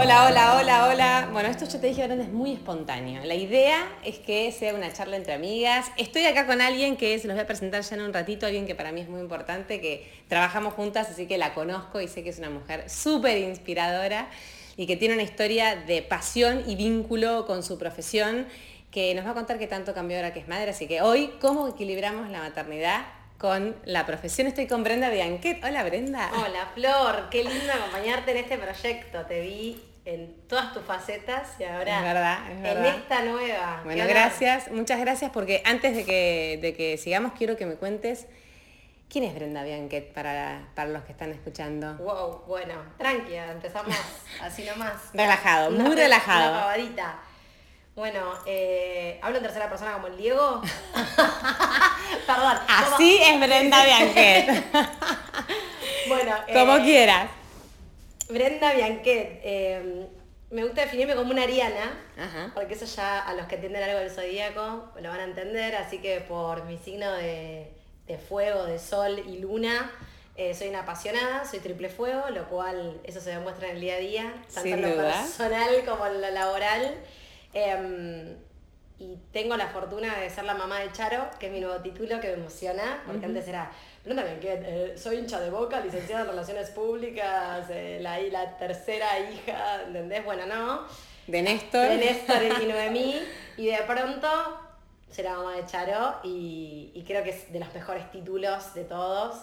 Hola, hola, hola, hola. Bueno, esto yo te dije antes es muy espontáneo. La idea es que sea una charla entre amigas. Estoy acá con alguien que se los voy a presentar ya en un ratito, alguien que para mí es muy importante, que trabajamos juntas, así que la conozco y sé que es una mujer súper inspiradora y que tiene una historia de pasión y vínculo con su profesión que nos va a contar qué tanto cambió ahora que es madre. Así que hoy, ¿cómo equilibramos la maternidad con la profesión. Estoy con Brenda Bianquet. Hola Brenda. Hola Flor, qué lindo acompañarte en este proyecto. Te vi en todas tus facetas y ahora es verdad, en esta nueva. Bueno, gracias, muchas gracias porque antes de que, de que sigamos quiero que me cuentes quién es Brenda Bianquet para, para los que están escuchando. Wow, bueno, tranquila, empezamos así nomás. relajado, muy relajado. Una pavadita. Bueno, eh, ¿hablo en tercera persona como el Diego? Perdón. Así es Brenda Bianquet. bueno, como eh, quieras. Brenda Bianquet. Em, me gusta definirme como una ariana, porque eso ya a los que entienden algo del zodíaco lo van a entender, así que por mi signo de, fuego, de sol y luna, eh, soy una apasionada, soy triple fuego, lo cual eso se demuestra en el día a día, tanto en lo personal como en lo laboral. Em, y tengo la fortuna de ser la mamá de Charo, que es mi nuevo título que me emociona, porque antes era, pero también que eh, soy hincha de boca, licenciada en Relaciones Públicas, eh, la, la tercera hija, ¿entendés? Bueno, no. De Néstor. De Néstor y Noemí. Y de pronto será mamá de Charo y, creo que es de los mejores títulos de todos.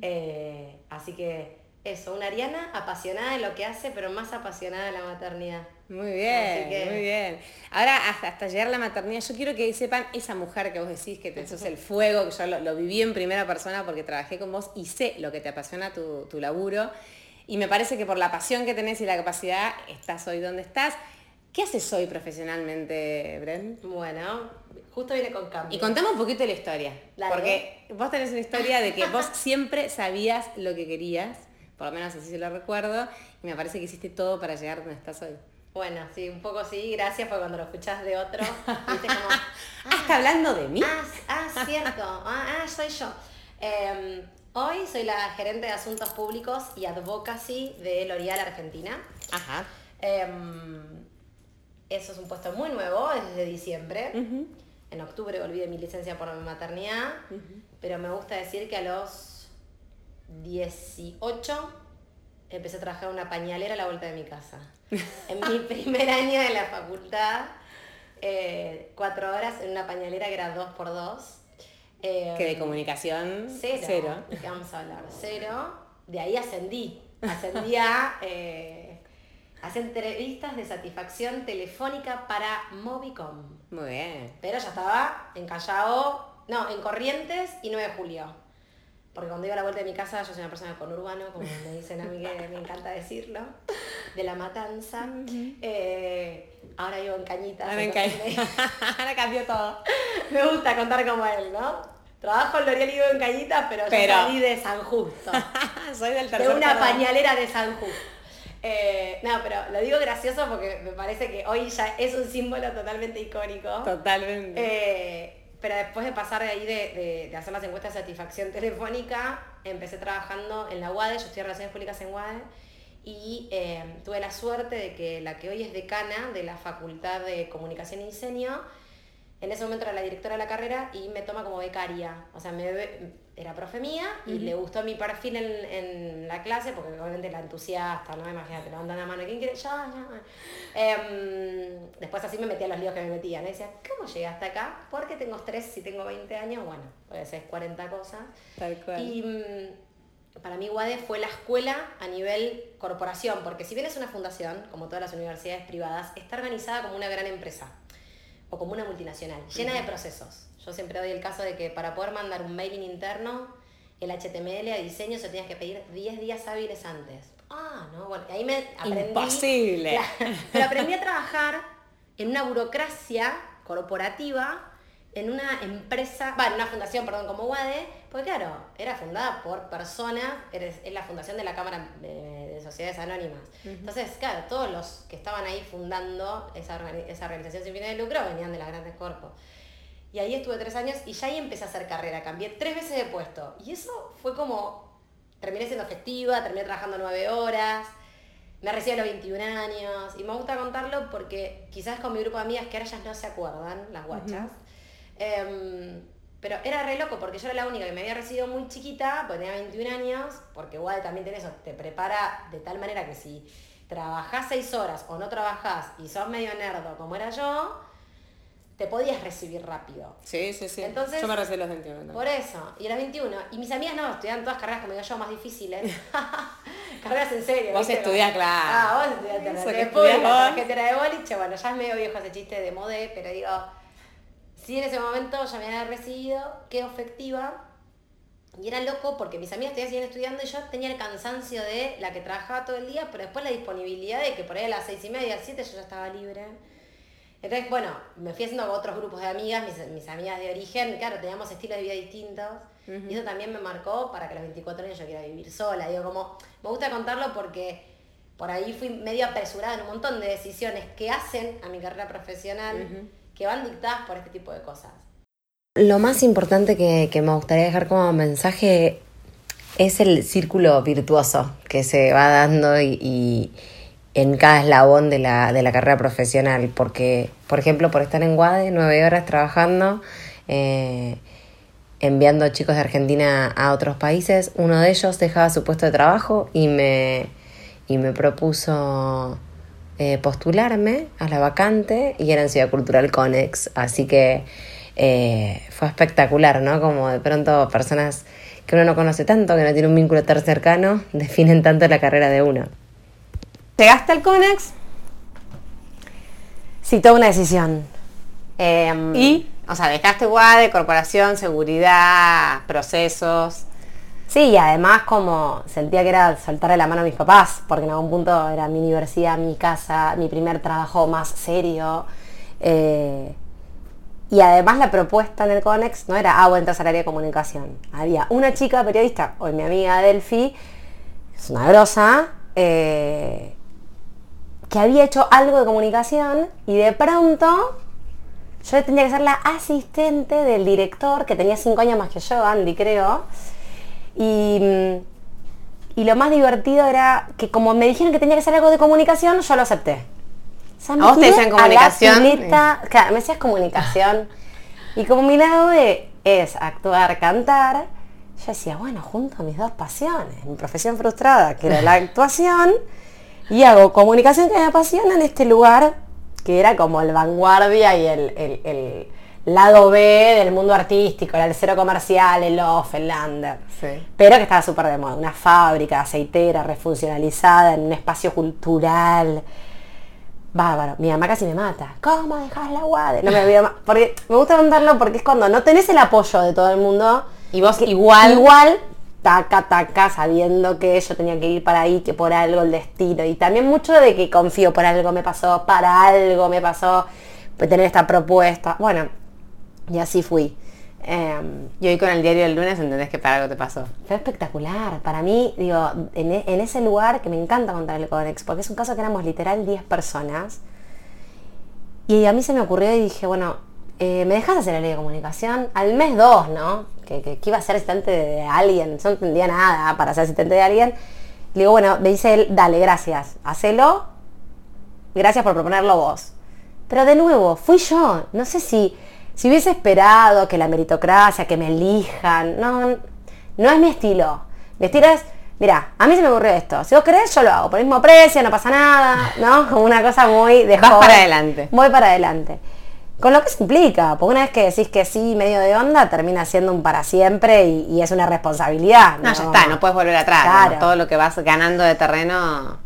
Eh, así que eso, una Ariana apasionada de lo que hace, pero más apasionada de la maternidad. Muy bien, muy bien. Ahora, hasta, hasta, llegar a la maternidad, yo quiero que sepan esa mujer que vos decís, que te sos el fuego, que yo lo, viví en primera persona porque trabajé con vos y sé lo que te apasiona tu, tu laburo. Y me parece que por la pasión que tenés y la capacidad, estás hoy donde estás. ¿Qué haces hoy profesionalmente, Bren? Bueno, justo viene con cambio. Y contame un poquito la historia. Porque vos tenés una historia de que vos siempre sabías lo que querías, por lo menos así se lo recuerdo, y me parece que hiciste todo para llegar donde estás hoy. Bueno, sí, un poco sí, gracias, porque cuando lo escuchás de otro, viste como... Ah, está hablando de mí. Ah, ah cierto, ah, ah, soy yo. Em, hoy soy la gerente de Asuntos Públicos y Advocacy de L'Oreal Argentina. Ajá. Em, eso es un puesto muy nuevo, desde diciembre. En octubre volví de mi licencia por mi maternidad, pero me gusta decir que a los 18 empecé a trabajar en una pañalera a la vuelta de mi casa. En mi primer año de la facultad, eh, cuatro horas en una pañalera que era dos por dos. Eh, que de comunicación cero. cero. ¿De qué vamos a hablar? Cero. De ahí ascendí. Ascendí a eh, hacer entrevistas de satisfacción telefónica para Movicom. Muy bien. Pero ya estaba en Callao, no, en Corrientes y 9 de julio porque cuando iba a la vuelta de mi casa, yo soy una persona con urbano, como me dicen a mí que me encanta decirlo, de la matanza. Eh, ahora vivo en Cañitas. Ahora, en ahora cambió todo. Me gusta contar como él, ¿no? Trabajo en L'Oreal y vivo en Cañitas, pero, yo salí de San Justo. soy del tercer De una pañalera de San Justo. Eh, no, pero lo digo gracioso porque me parece que hoy ya es un símbolo totalmente icónico. Totalmente. Eh, pero después de pasar de ahí de, hacer las encuestas de satisfacción telefónica, empecé trabajando en la UADE, yo en Relaciones Públicas en UADE, y eh, tuve la suerte de que la que hoy es decana de la Facultad de Comunicación y Diseño, en ese momento era la directora de la carrera y me toma como becaria. O sea, me, era profe mía y le gustó mi perfil en, la clase, porque obviamente la entusiasta, ¿no? Imagínate, levantan la mano, ¿quién quiere? Ya, ya. Em, después así me metía los líos que me metían. Y decía, ¿cómo llegué hasta acá? Porque tengo estrés, si tengo 20 años, bueno, puede ser 40 cosas. Tal cual. Y mm, para mí UADE fue la escuela a nivel corporación, porque si bien es una fundación, como todas las universidades privadas, está organizada como una gran empresa o como una multinacional, llena de procesos. Yo siempre doy el caso de que para poder mandar un mailing interno, el HTML a diseño se tenías que pedir 10 días hábiles antes. Ah, no, bueno, ahí me aprendí. Imposible. pero aprendí a trabajar en una burocracia corporativa en una empresa, va, en una fundación, perdón, como WADE, porque claro, era fundada por personas, es la fundación de la Cámara de, Sociedades Anónimas. Entonces, claro, todos los que estaban ahí fundando esa, esa organización sin fines de lucro venían de las grandes corpos. Y ahí estuve tres años y ya ahí empecé a hacer carrera, cambié tres veces de puesto. Y eso fue como, terminé siendo efectiva, terminé trabajando nueve horas, me recibí a los 21 años. Y me gusta contarlo porque quizás con mi grupo de amigas que ahora ya no se acuerdan, las guachas. Em, pero era re loco porque yo era la única que me había recibido muy chiquita, porque tenía 21 años, porque igual también tenés eso, te prepara de tal manera que si trabajás seis horas o no trabajás y sos medio nerdo como era yo, te podías recibir rápido. Sí, sí, sí. Entonces, yo me recibí los 21. Por eso, y a los 21. Y mis amigas no, estudiaban todas carreras como yo, más difíciles. carreras en serio. Vos estudiás, claro. Ah, vos estudiás después la tarjeta de boliche. Bueno, ya es medio viejo ese chiste de modé, pero digo, sí en ese momento ya me había recibido, quedo efectiva. Y era loco porque mis amigas todavía siguen estudiando y yo tenía el cansancio de la que trabajaba todo el día, pero después la disponibilidad de que por ahí a las seis y media, siete yo ya estaba libre entonces, bueno, me fui haciendo otros grupos de amigas, mis, amigas de origen, claro, teníamos estilos de vida distintos. Y eso también me marcó para que a los 24 años yo quiera vivir sola. Digo, como, me gusta contarlo porque por ahí fui medio apresurada en un montón de decisiones que hacen a mi carrera profesional, que van dictadas por este tipo de cosas. Lo más importante que, me gustaría dejar como mensaje es el círculo virtuoso que se va dando y en cada eslabón de la, de la carrera profesional, porque, por ejemplo, por estar en Guade, nueve horas trabajando, eh, enviando chicos de Argentina a otros países, uno de ellos dejaba su puesto de trabajo y me, y me propuso eh, postularme a la vacante y era en Ciudad Cultural Conex, así que eh, fue espectacular, ¿no? Como de pronto personas que uno no conoce tanto, que no tiene un vínculo tan cercano, definen tanto la carrera de uno. ¿Llegaste al CONEX? Sí, toda una decisión. Em, ¿Y? O sea, dejaste de corporación, seguridad, procesos. Sí, y además como sentía que era soltarle la mano a mis papás, porque en algún punto era mi universidad, mi casa, mi primer trabajo más serio. Eh, y además la propuesta en el CONEX no era, ah, bueno, entras al área de comunicación. Había una chica periodista, hoy mi amiga Delphi, es una grosa, eh, que había hecho algo de comunicación y de pronto yo tenía que ser la asistente del director, que tenía cinco años más que yo, Andy creo. Y, y lo más divertido era que como me dijeron que tenía que ser algo de comunicación, yo lo acepté. ¿A vos te decían comunicación? claro, me decías comunicación. y como mi lado de es actuar, cantar, yo decía, bueno, junto a mis dos pasiones, mi profesión frustrada, que era la actuación, y hago comunicación que me apasiona en este lugar, que era como el vanguardia y el, lado B del mundo artístico, el cero comercial, el off, el under. Pero que estaba súper de moda, una fábrica aceitera, refuncionalizada, en un espacio cultural. Bárbaro, mi mamá casi me mata. ¿Cómo dejas la guade? No me olvido más. Porque me gusta contarlo porque es cuando no tenés el apoyo de todo el mundo. Y vos igual. Igual taca, taca, sabiendo que yo tenía que ir para ahí, que por algo el destino. Y también mucho de que confío, por algo me pasó, para algo me pasó, pues tener esta propuesta. Bueno, y así fui. Em, y hoy con el diario del lunes entendés que para algo te pasó. Fue espectacular. Para mí, digo, en, e, ese lugar que me encanta contar el Codex, porque es un caso que éramos literal 10 personas. Y a mí se me ocurrió y dije, bueno, eh, ¿me dejas hacer la ley de comunicación? Al mes 2, ¿no? que, iba a ser asistente de alguien, no entendía nada para ser asistente de alguien. Le digo, bueno, me dice él, dale, gracias, hacelo, gracias por proponerlo vos. Pero de nuevo, fui yo, no sé si, si hubiese esperado que la meritocracia, que me elijan, no, no es mi estilo. Mi estilo es, mira, a mí se me ocurrió esto, si vos querés yo lo hago, por el mismo precio, no pasa nada, ¿no? Como una cosa muy de Vas para adelante. Voy para adelante. Con lo que se implica, porque una vez que decís que sí, medio de onda, termina siendo un para siempre y, es una responsabilidad. ¿no? ya está, no puedes volver atrás. Todo lo que vas ganando de terreno.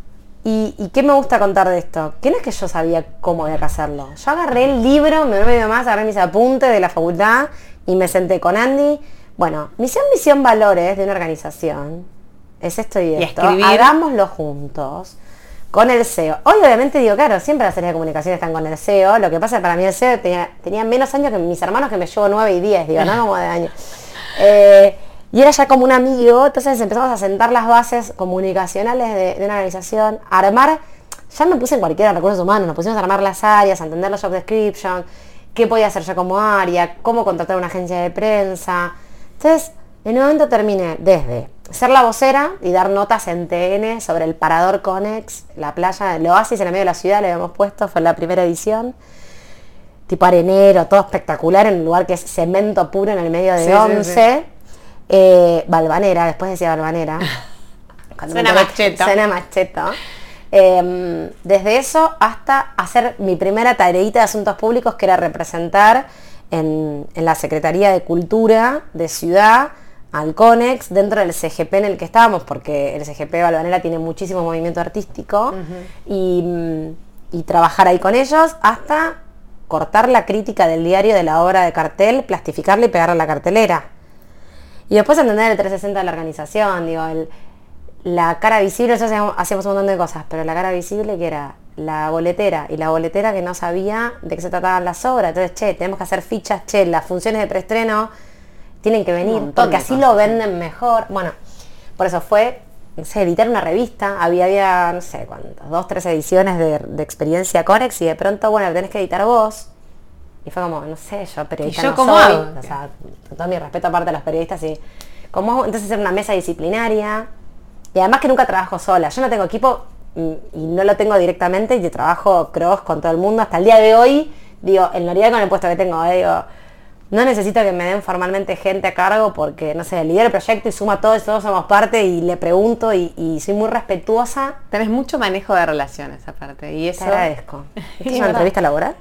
¿Y, qué me gusta contar de esto? Que no es que yo sabía cómo había que hacerlo. Yo agarré el libro, me medio más, agarré mis apuntes de la facultad y me senté con Andy. Bueno, misión, misión, valores de una organización. Es esto y esto. Y Hagámoslo juntos. Con el CEO. Hoy obviamente digo, claro, siempre las áreas de comunicación están con el CEO. Lo que pasa es que para mí el CEO tenía, tenía menos años que mis hermanos que me llevo 9 y 10, digo, no como de años. Eh, y era ya como un amigo, entonces empezamos a sentar las bases comunicacionales de, de una organización, a armar, ya me puse en cualquiera recursos humanos, nos pusimos a armar las áreas, a entender los job description, qué podía hacer yo como área, cómo contratar una agencia de prensa. Entonces, en un momento terminé desde ser la vocera y dar notas en TN sobre el Parador Conex, la playa, el oasis en el medio de la ciudad, le habíamos puesto, fue la primera edición. Tipo arenero, todo espectacular, en un lugar que es cemento puro en el medio de Sí, sí, 11. Eh, Balvanera, después decía Balvanera. Suena cheto. Suena más cheto. Eh, desde eso hasta hacer mi primera tareita de asuntos públicos, que era representar en, en la Secretaría de Cultura de Ciudad al CONEX dentro del CGP en el que estábamos, porque el CGP Balvanera tiene muchísimo movimiento artístico, y, mm, y trabajar ahí con ellos hasta cortar la crítica del diario de la obra de cartel, plastificarla y pegarla a la cartelera. Y después entender el 360 de la organización, digo, el- la cara visible, nosotros hacíamos un montón de cosas, pero la cara visible que era la boletera y la boletera que no sabía de qué se trataban las obras. Entonces, che, tenemos que hacer fichas, che, las funciones de preestreno tienen que venir, porque así cosas, lo venden mejor. Bueno, por eso fue, no sé, editar una revista, había, había no sé cuántas, dos, tres ediciones de, de experiencia Conex y de pronto, bueno, lo tenés que editar vos. Y fue como, no sé, yo periodista ¿Y yo no cómo soy, o sea, con todo mi respeto aparte de los periodistas y hago? entonces hacer una mesa disciplinaria y además que nunca trabajo sola, yo no tengo equipo mm, y no lo tengo directamente y trabajo cross con todo el mundo hasta el día de hoy, digo, en realidad con el puesto que tengo, eh, digo, no necesito que me den formalmente gente a cargo porque, no sé, lidero el proyecto y suma todo y todos somos parte y le pregunto y, y soy muy respetuosa. Tenés mucho manejo de relaciones aparte. Y Te eso. agradezco. ¿Esto es una entrevista laboral?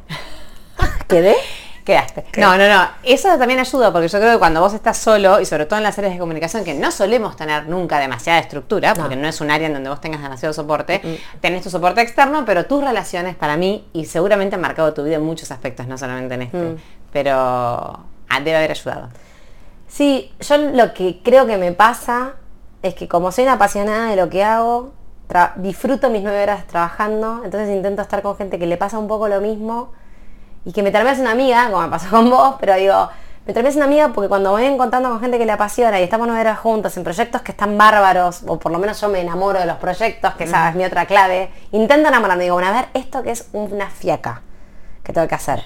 ¿Quedé? Quedaste. No, no, no. Eso también ayuda porque yo creo que cuando vos estás solo y sobre todo en las áreas de comunicación que no solemos tener nunca demasiada estructura, porque no, es un área en donde vos tengas demasiado soporte, tenés tu soporte externo, pero tus relaciones para mí y seguramente han marcado tu vida en muchos aspectos, no solamente en este, pero ah, debe haber ayudado. Sí, yo lo que creo que me pasa es que como soy una apasionada de lo que hago, disfruto mis nueve horas trabajando, entonces intento estar con gente que le pasa un poco lo mismo y que me termines una amiga, como me pasó con vos, pero digo, me termines una amiga porque cuando voy encontrando con gente que le apasiona y estamos nueve horas juntos en proyectos que están bárbaros, o por lo menos yo me enamoro de los proyectos, que esa es mi otra clave, intento enamorarme, digo, bueno, a ver, esto que es una fiaca que tengo que hacer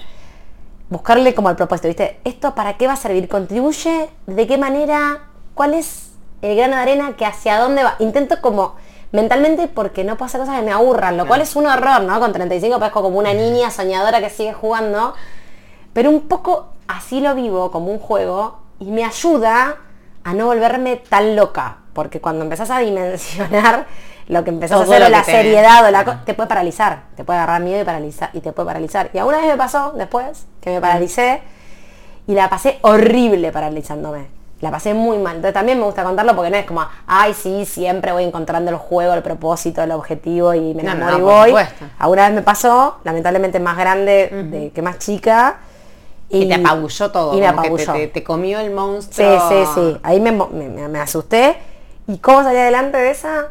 buscarle como el propósito, ¿viste? ¿Esto para qué va a servir? ¿Contribuye? ¿De qué manera? ¿Cuál es el grano de arena que hacia dónde va? Intento como mentalmente porque no puedo hacer cosas que me aburran, lo cual es un horror, ¿no? Con 35 parezco como una niña soñadora que sigue jugando, pero un poco así lo vivo como un juego y me ayuda a no volverme tan loca, porque cuando empezás a dimensionar lo que empezás Todo a hacer o la tenés. seriedad o la co- te puede paralizar, te puede agarrar miedo y paralizar y te puede paralizar. Y alguna vez me pasó después que me paralicé y la pasé horrible paralizándome. La pasé muy mal. Entonces también me gusta contarlo porque no es como, ay, sí, siempre voy encontrando el juego, el propósito, el objetivo y me No, enamoro no, y voy. supuesto. Alguna vez me pasó, lamentablemente más grande de, que más chica. Y, te apabulló todo. Y me te- apabulló. Te, te comió el Sí, monstruo. sí, sí. Ahí me, asusté. ¿Y cómo salí adelante de esa?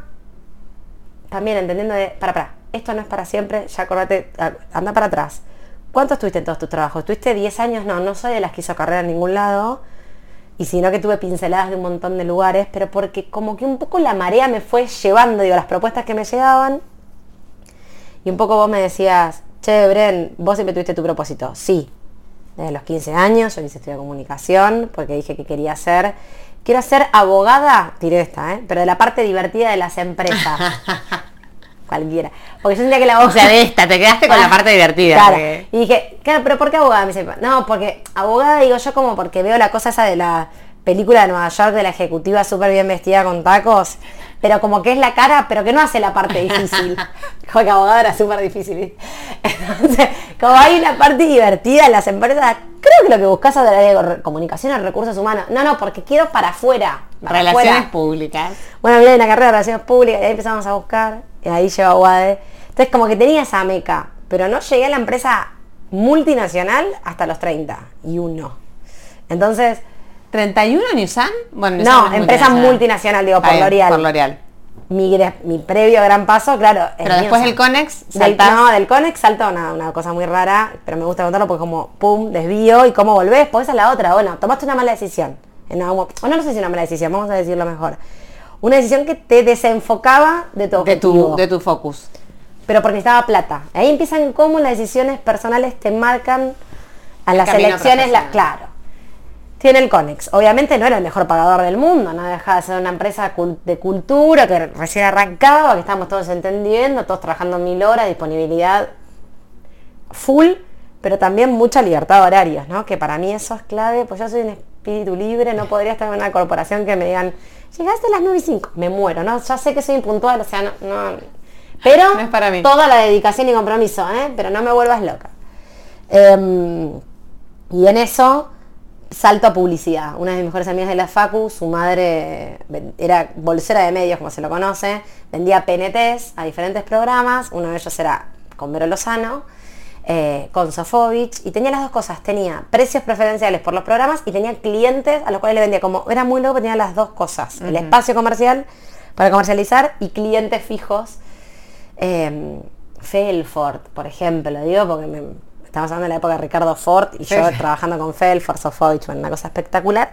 También entendiendo de, para, para, esto no es para siempre, ya acordate, anda para atrás. ¿Cuánto estuviste en todos tus trabajos? ¿Estuviste 10 años? No, no soy de las que hizo carrera en ningún lado. Y sino que tuve pinceladas de un montón de lugares, pero porque como que un poco la marea me fue llevando, digo, las propuestas que me llegaban. Y un poco vos me decías, che, Bren, vos siempre tuviste tu propósito. Sí, desde los 15 años, yo hice estudio de comunicación, porque dije que quería ser. Quiero ser abogada, tiré esta, ¿eh? pero de la parte divertida de las empresas. Cualquiera. Porque yo sentía que la O abogada... sea, de esta, te quedaste con la parte divertida. Claro. porque- Y dije, claro, pero ¿por qué abogada? Me dice, no, porque abogada digo yo como porque veo la cosa esa de la película de Nueva York de la ejecutiva súper bien vestida con tacos, pero como que es la cara, pero que no hace la parte difícil. Como que abogada era súper difícil. Entonces, como hay una parte divertida en las empresas, creo que lo que buscas es de la comunicación y recursos humanos. No, no, porque quiero para afuera. para Relaciones afuera. públicas. Bueno, mirá, en la carrera de relaciones públicas, y ahí empezamos a buscar, ahí lleva a UADE. Entonces, como que tenía esa meca, pero no llegué a la empresa multinacional hasta los 30, y uno. Entonces, ¿31 Nissan? Bueno, Nissan no, es empresa multinacional. multinacional, digo, por L'Oreal. Por L'Oreal. mi, mi previo gran paso, claro. Pero después del Conex, Del, saltás. no, del Conex salta una, una cosa muy rara, pero me gusta contarlo porque como, pum, desvío y cómo volvés, pues esa es la otra. Bueno, tomaste una mala decisión. Algún- o no, no sé si una mala decisión, vamos a decirlo mejor. Una decisión que te desenfocaba de tu de tu, de tu focus. pero porque necesitaba plata. Ahí empiezan cómo las decisiones personales te marcan a las elecciones, la, claro. Tiene el Conex. Obviamente no era el mejor pagador del mundo, no dejaba de ser una empresa de cultura que recién arrancaba, que estábamos todos entendiendo, todos trabajando mil horas, disponibilidad full, pero también mucha libertad de horarios, ¿no? Que para mí eso es clave, pues yo soy un espíritu libre, no podría estar en una corporación que me digan, llegaste a las 9 y 5, me muero, ¿no? Ya sé que soy impuntual, o sea, no... no- pero No es para mí. toda la dedicación y compromiso, ¿eh? Pero no me vuelvas loca. Em, y en eso salto a publicidad. Una de mis mejores amigas de la Facu, su madre era bolsera de medios, como se lo conoce, vendía PNTs a diferentes programas, uno de ellos era con Vero Lozano, eh, con Sofovich, y tenía las dos cosas, tenía precios preferenciales por los programas y tenía clientes a los cuales le vendía como, era muy loco, tenía las dos cosas, el espacio comercial para comercializar y clientes fijos. Eh, Felford, por ejemplo, digo porque me, estamos hablando de la época de Ricardo Ford y yo trabajando con Felford, Sofovich, bueno, una cosa espectacular.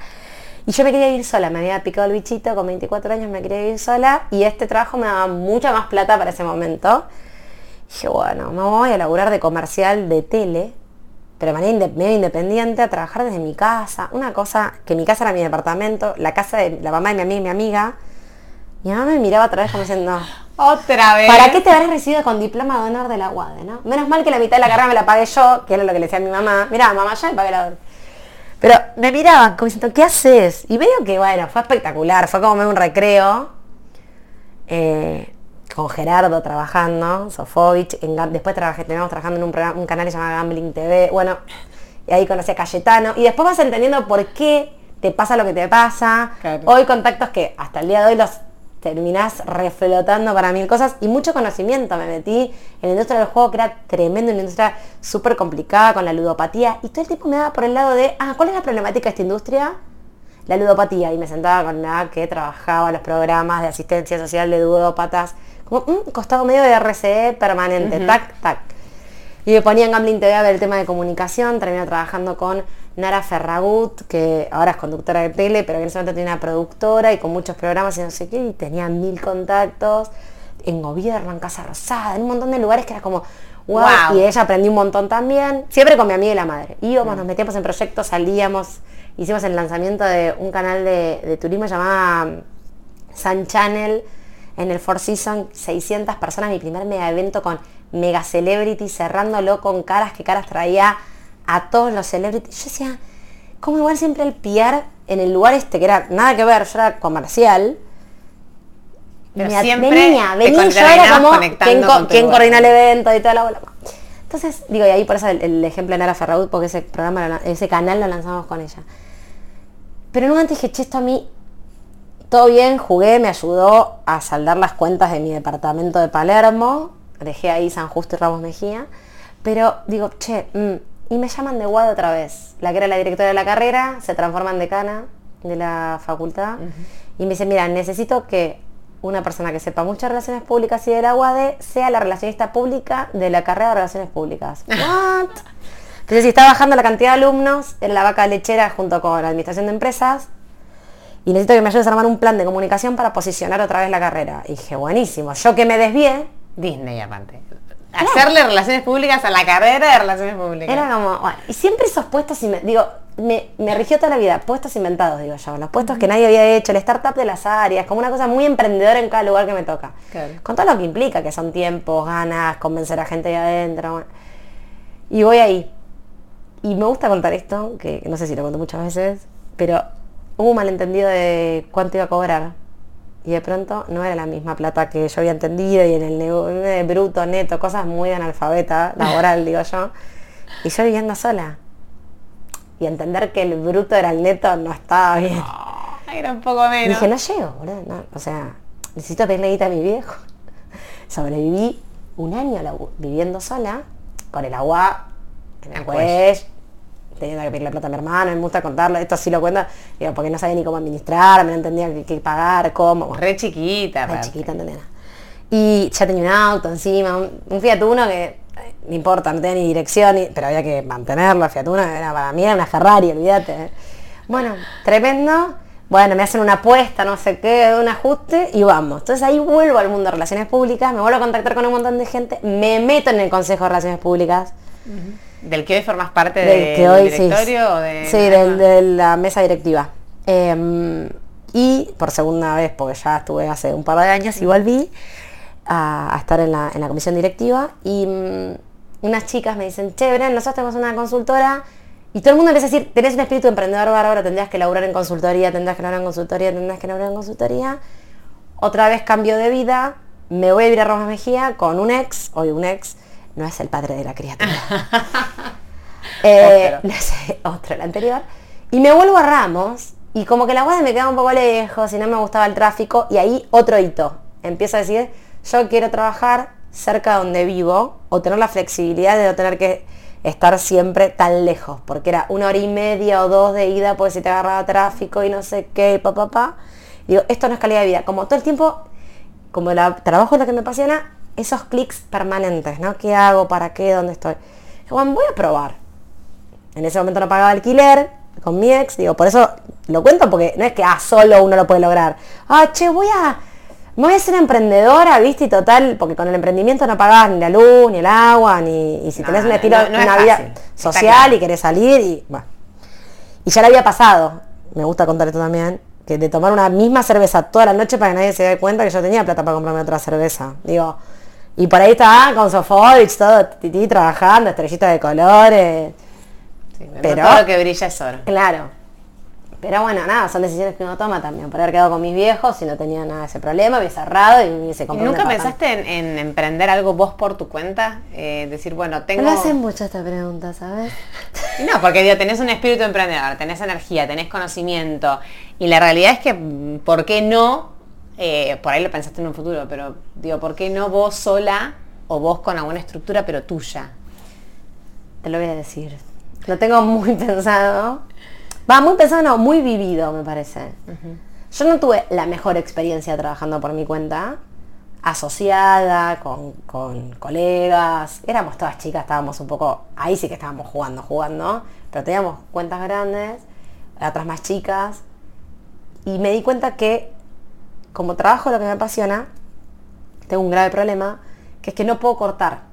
Y yo me quería ir sola, me había picado el bichito, con 24 años me quería ir sola y este trabajo me daba mucha más plata para ese momento. Dije, bueno, me voy a laburar de comercial de tele, pero de manera medio independiente, a trabajar desde mi casa. Una cosa, que mi casa era mi departamento, la casa de la mamá de mi amiga y mi amiga. Mi mamá me miraba otra vez como diciendo, Otra vez. ¿Para qué te habrás recibido con diploma de honor de la UADE, no? Menos mal que la mitad de la carrera me la pagué yo, que era lo que le decía a mi mamá. Mirá, mamá, ya me pagué la Pero me miraban como diciendo, ¿qué haces? Y veo que, bueno, fue espectacular. Fue como un recreo. eh, con Gerardo trabajando, Sofovich. en después trabajé, teníamos trabajando en un, programa, un canal que se llama Gambling TV. Bueno, y ahí conocí a Cayetano. Y después vas entendiendo por qué te pasa lo que te pasa. Claro. Hoy contactos que hasta el día de hoy los terminás reflotando para mil cosas y mucho conocimiento. Me metí en la industria del juego que era tremendo, una industria súper complicada con la ludopatía y todo el tiempo me daba por el lado de, ah, ¿cuál es la problemática de esta industria? La ludopatía y me sentaba con la que trabajaba los programas de asistencia social de ludópatas, un costado medio de RCE permanente, tac, tac. Y me ponía en Gambling TV a ver el tema de comunicación, terminé trabajando con Nara Ferragut, que ahora es conductora de tele, pero que en ese momento tenía una productora y con muchos programas y no sé qué, y tenía mil contactos en gobierno, en Casa Rosada, en un montón de lugares que era como, wow, Wow. y ella aprendí un montón también, siempre con mi amiga y la madre. Íbamos, nos metíamos en proyectos, salíamos, hicimos el lanzamiento de un canal de, de turismo llamado Sun Channel en el Four Seasons, 600 personas, mi primer mega evento con mega celebrity, cerrándolo con caras que caras traía a todos los celebrities. Yo decía, como igual siempre el PR en el lugar este, que era nada que ver, yo era comercial. Pero me siempre venía, venía, yo era como quien, co- coordina el evento y toda la bola. Entonces, digo, y ahí por eso el, el ejemplo de Nara Ferraud, porque ese programa, ese canal lo lanzamos con ella. Pero un momento dije, che, esto a mí, todo bien, jugué, me ayudó a saldar las cuentas de mi departamento de Palermo, dejé ahí San Justo y Ramos Mejía, pero digo, che, mm, y me llaman de Guado otra vez, la que era la directora de la carrera, se transforma en decana de la facultad, y me dice, mira, necesito que una persona que sepa muchas relaciones públicas y de la UADE sea la relacionista pública de la carrera de relaciones públicas. What? Entonces, si está bajando la cantidad de alumnos en la vaca lechera junto con la administración de empresas, y necesito que me ayudes a armar un plan de comunicación para posicionar otra vez la carrera. Y dije, buenísimo, yo que me desvié, Disney aparte. Hacerle relaciones públicas a la carrera de relaciones públicas. era como, bueno, y siempre esos puestos, digo, me, me rigió toda la vida, puestos inventados, digo yo, los puestos que nadie había hecho, el startup de las áreas, como una cosa muy emprendedora en cada lugar que me toca. Claro. Con todo lo que implica, que son tiempos, ganas, convencer a gente de adentro. Y voy ahí. Y me gusta contar esto, que no sé si lo cuento muchas veces, pero hubo un malentendido de cuánto iba a cobrar. Y de pronto no era la misma plata que yo había entendido y en el nego- eh, bruto, neto, cosas muy de analfabeta, laboral, digo yo. Y yo viviendo sola. Y entender que el bruto era el neto no estaba bien. Era un poco Y menos. dije, no llego, boludo. no, o sea, necesito pedirle guita a mi viejo. Sobreviví un año viviendo sola, con el agua en el El cuello, teniendo que pedirle plata a mi hermano, me gusta contarlo, esto sí lo cuento, digo, porque no sabía ni cómo administrar, me no entendía qué, qué pagar, cómo. Re chiquita, Re chiquita, entendía nada. Y ya tenía un auto encima, un, un Fiat Uno que no importa, no tenía ni dirección, ni- pero había que mantenerlo, Fiat Uno era para mí era una Ferrari, olvídate. ¿eh? Bueno, tremendo. Bueno, me hacen una apuesta, no sé qué, un ajuste y vamos. Entonces ahí vuelvo al mundo de relaciones públicas, me vuelvo a contactar con un montón de gente, me meto en el Consejo de Relaciones Públicas, ¿Del que hoy formas parte del que hoy sí, directorio o de sí, del- de la mesa directiva. Eh, y por segunda vez, porque ya estuve hace un par de años y volví a, a estar en la, en la comisión directiva y mm, unas chicas me dicen, che, Bren, nosotros tenemos una consultora y todo el mundo empieza a decir, tenés un espíritu emprendedor bárbaro, tendrías que laburar en consultoría, tendrás que laburar en consultoría, tendrás que laburar en consultoría. Otra vez cambio de vida, me voy a vivir a Roma Mejía con un ex, hoy un ex, no es el padre de la criatura. Eh, no sé, otro, el anterior. Y me vuelvo a Ramos y como que la guardia me quedaba un poco lejos y no me gustaba el tráfico y ahí otro hito. Empiezo a decir, yo quiero trabajar cerca donde vivo o tener la flexibilidad de no tener que estar siempre tan lejos, porque era una hora y media o dos de ida, porque si te agarraba tráfico y no sé qué, pa, pa, pa. Digo, esto no es calidad de vida. Como todo el tiempo, como el trabajo es lo que me apasiona, esos clics permanentes, ¿no? ¿Qué hago? ¿Para qué? ¿Dónde estoy? Bueno, voy a probar. En ese momento no pagaba alquiler con mi ex, digo, por eso lo cuento porque no es que ah, solo uno lo puede lograr. Ah, che, voy a. Me voy a ser emprendedora, viste, y total, porque con el emprendimiento no pagabas ni la luz, ni el agua, ni. Y si No, tenés un estilo, no, no es una vida fácil, social claro. y querés salir y. Bueno. Y ya le había pasado, me gusta contar esto también, que de tomar una misma cerveza toda la noche para que nadie se dé cuenta que yo tenía plata para comprarme otra cerveza. Digo, y por ahí estaba con Sofovich, todo tití trabajando, estrellitas de colores. Sí, Pero- todo lo que brilla es oro. Claro. Pero bueno, nada, son decisiones que uno toma también. Por haber quedado con mis viejos y no tenía nada de ese problema, me he cerrado y me hubiese ¿Y comprado un ¿Nunca pensaste en, en emprender algo vos por tu cuenta? Eh, decir, bueno, tengo... Me hacen mucho esta pregunta, ¿sabes? No, porque digo, tenés un espíritu emprendedor, tenés energía, tenés conocimiento. Y la realidad es que, mm, ¿por qué no? Eh, por ahí lo pensaste en un futuro, pero digo, ¿por qué no vos sola o vos con alguna estructura pero tuya? Te lo voy a decir. Lo tengo muy pensado. Va, muy pensado, no, muy vivido, me parece. Yo no tuve la mejor experiencia trabajando por mi cuenta, asociada, con, con colegas. Éramos todas chicas, estábamos un poco, ahí sí que estábamos jugando, jugando, pero teníamos cuentas grandes, otras más chicas. Y me di cuenta que, como trabajo lo que me apasiona, tengo un grave problema, que es que no puedo cortar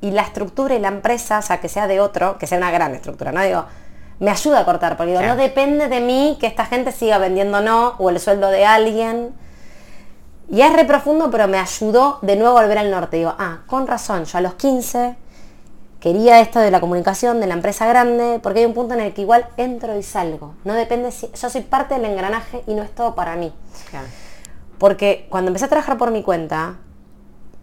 y la estructura y la empresa, o sea, que sea de otro, que sea una gran estructura, ¿no? Digo, me ayuda a cortar, porque digo, Claro. no depende de mí que esta gente siga vendiendo no, o el sueldo de alguien. Y es re profundo, pero me ayudó de nuevo a volver al norte. Digo, ah, con razón, yo a los 15 quería esto de la comunicación, de la empresa grande, porque hay un punto en el que igual entro y salgo. No depende si, yo soy parte del engranaje y no es todo para mí. Claro. Porque cuando empecé a trabajar por mi cuenta,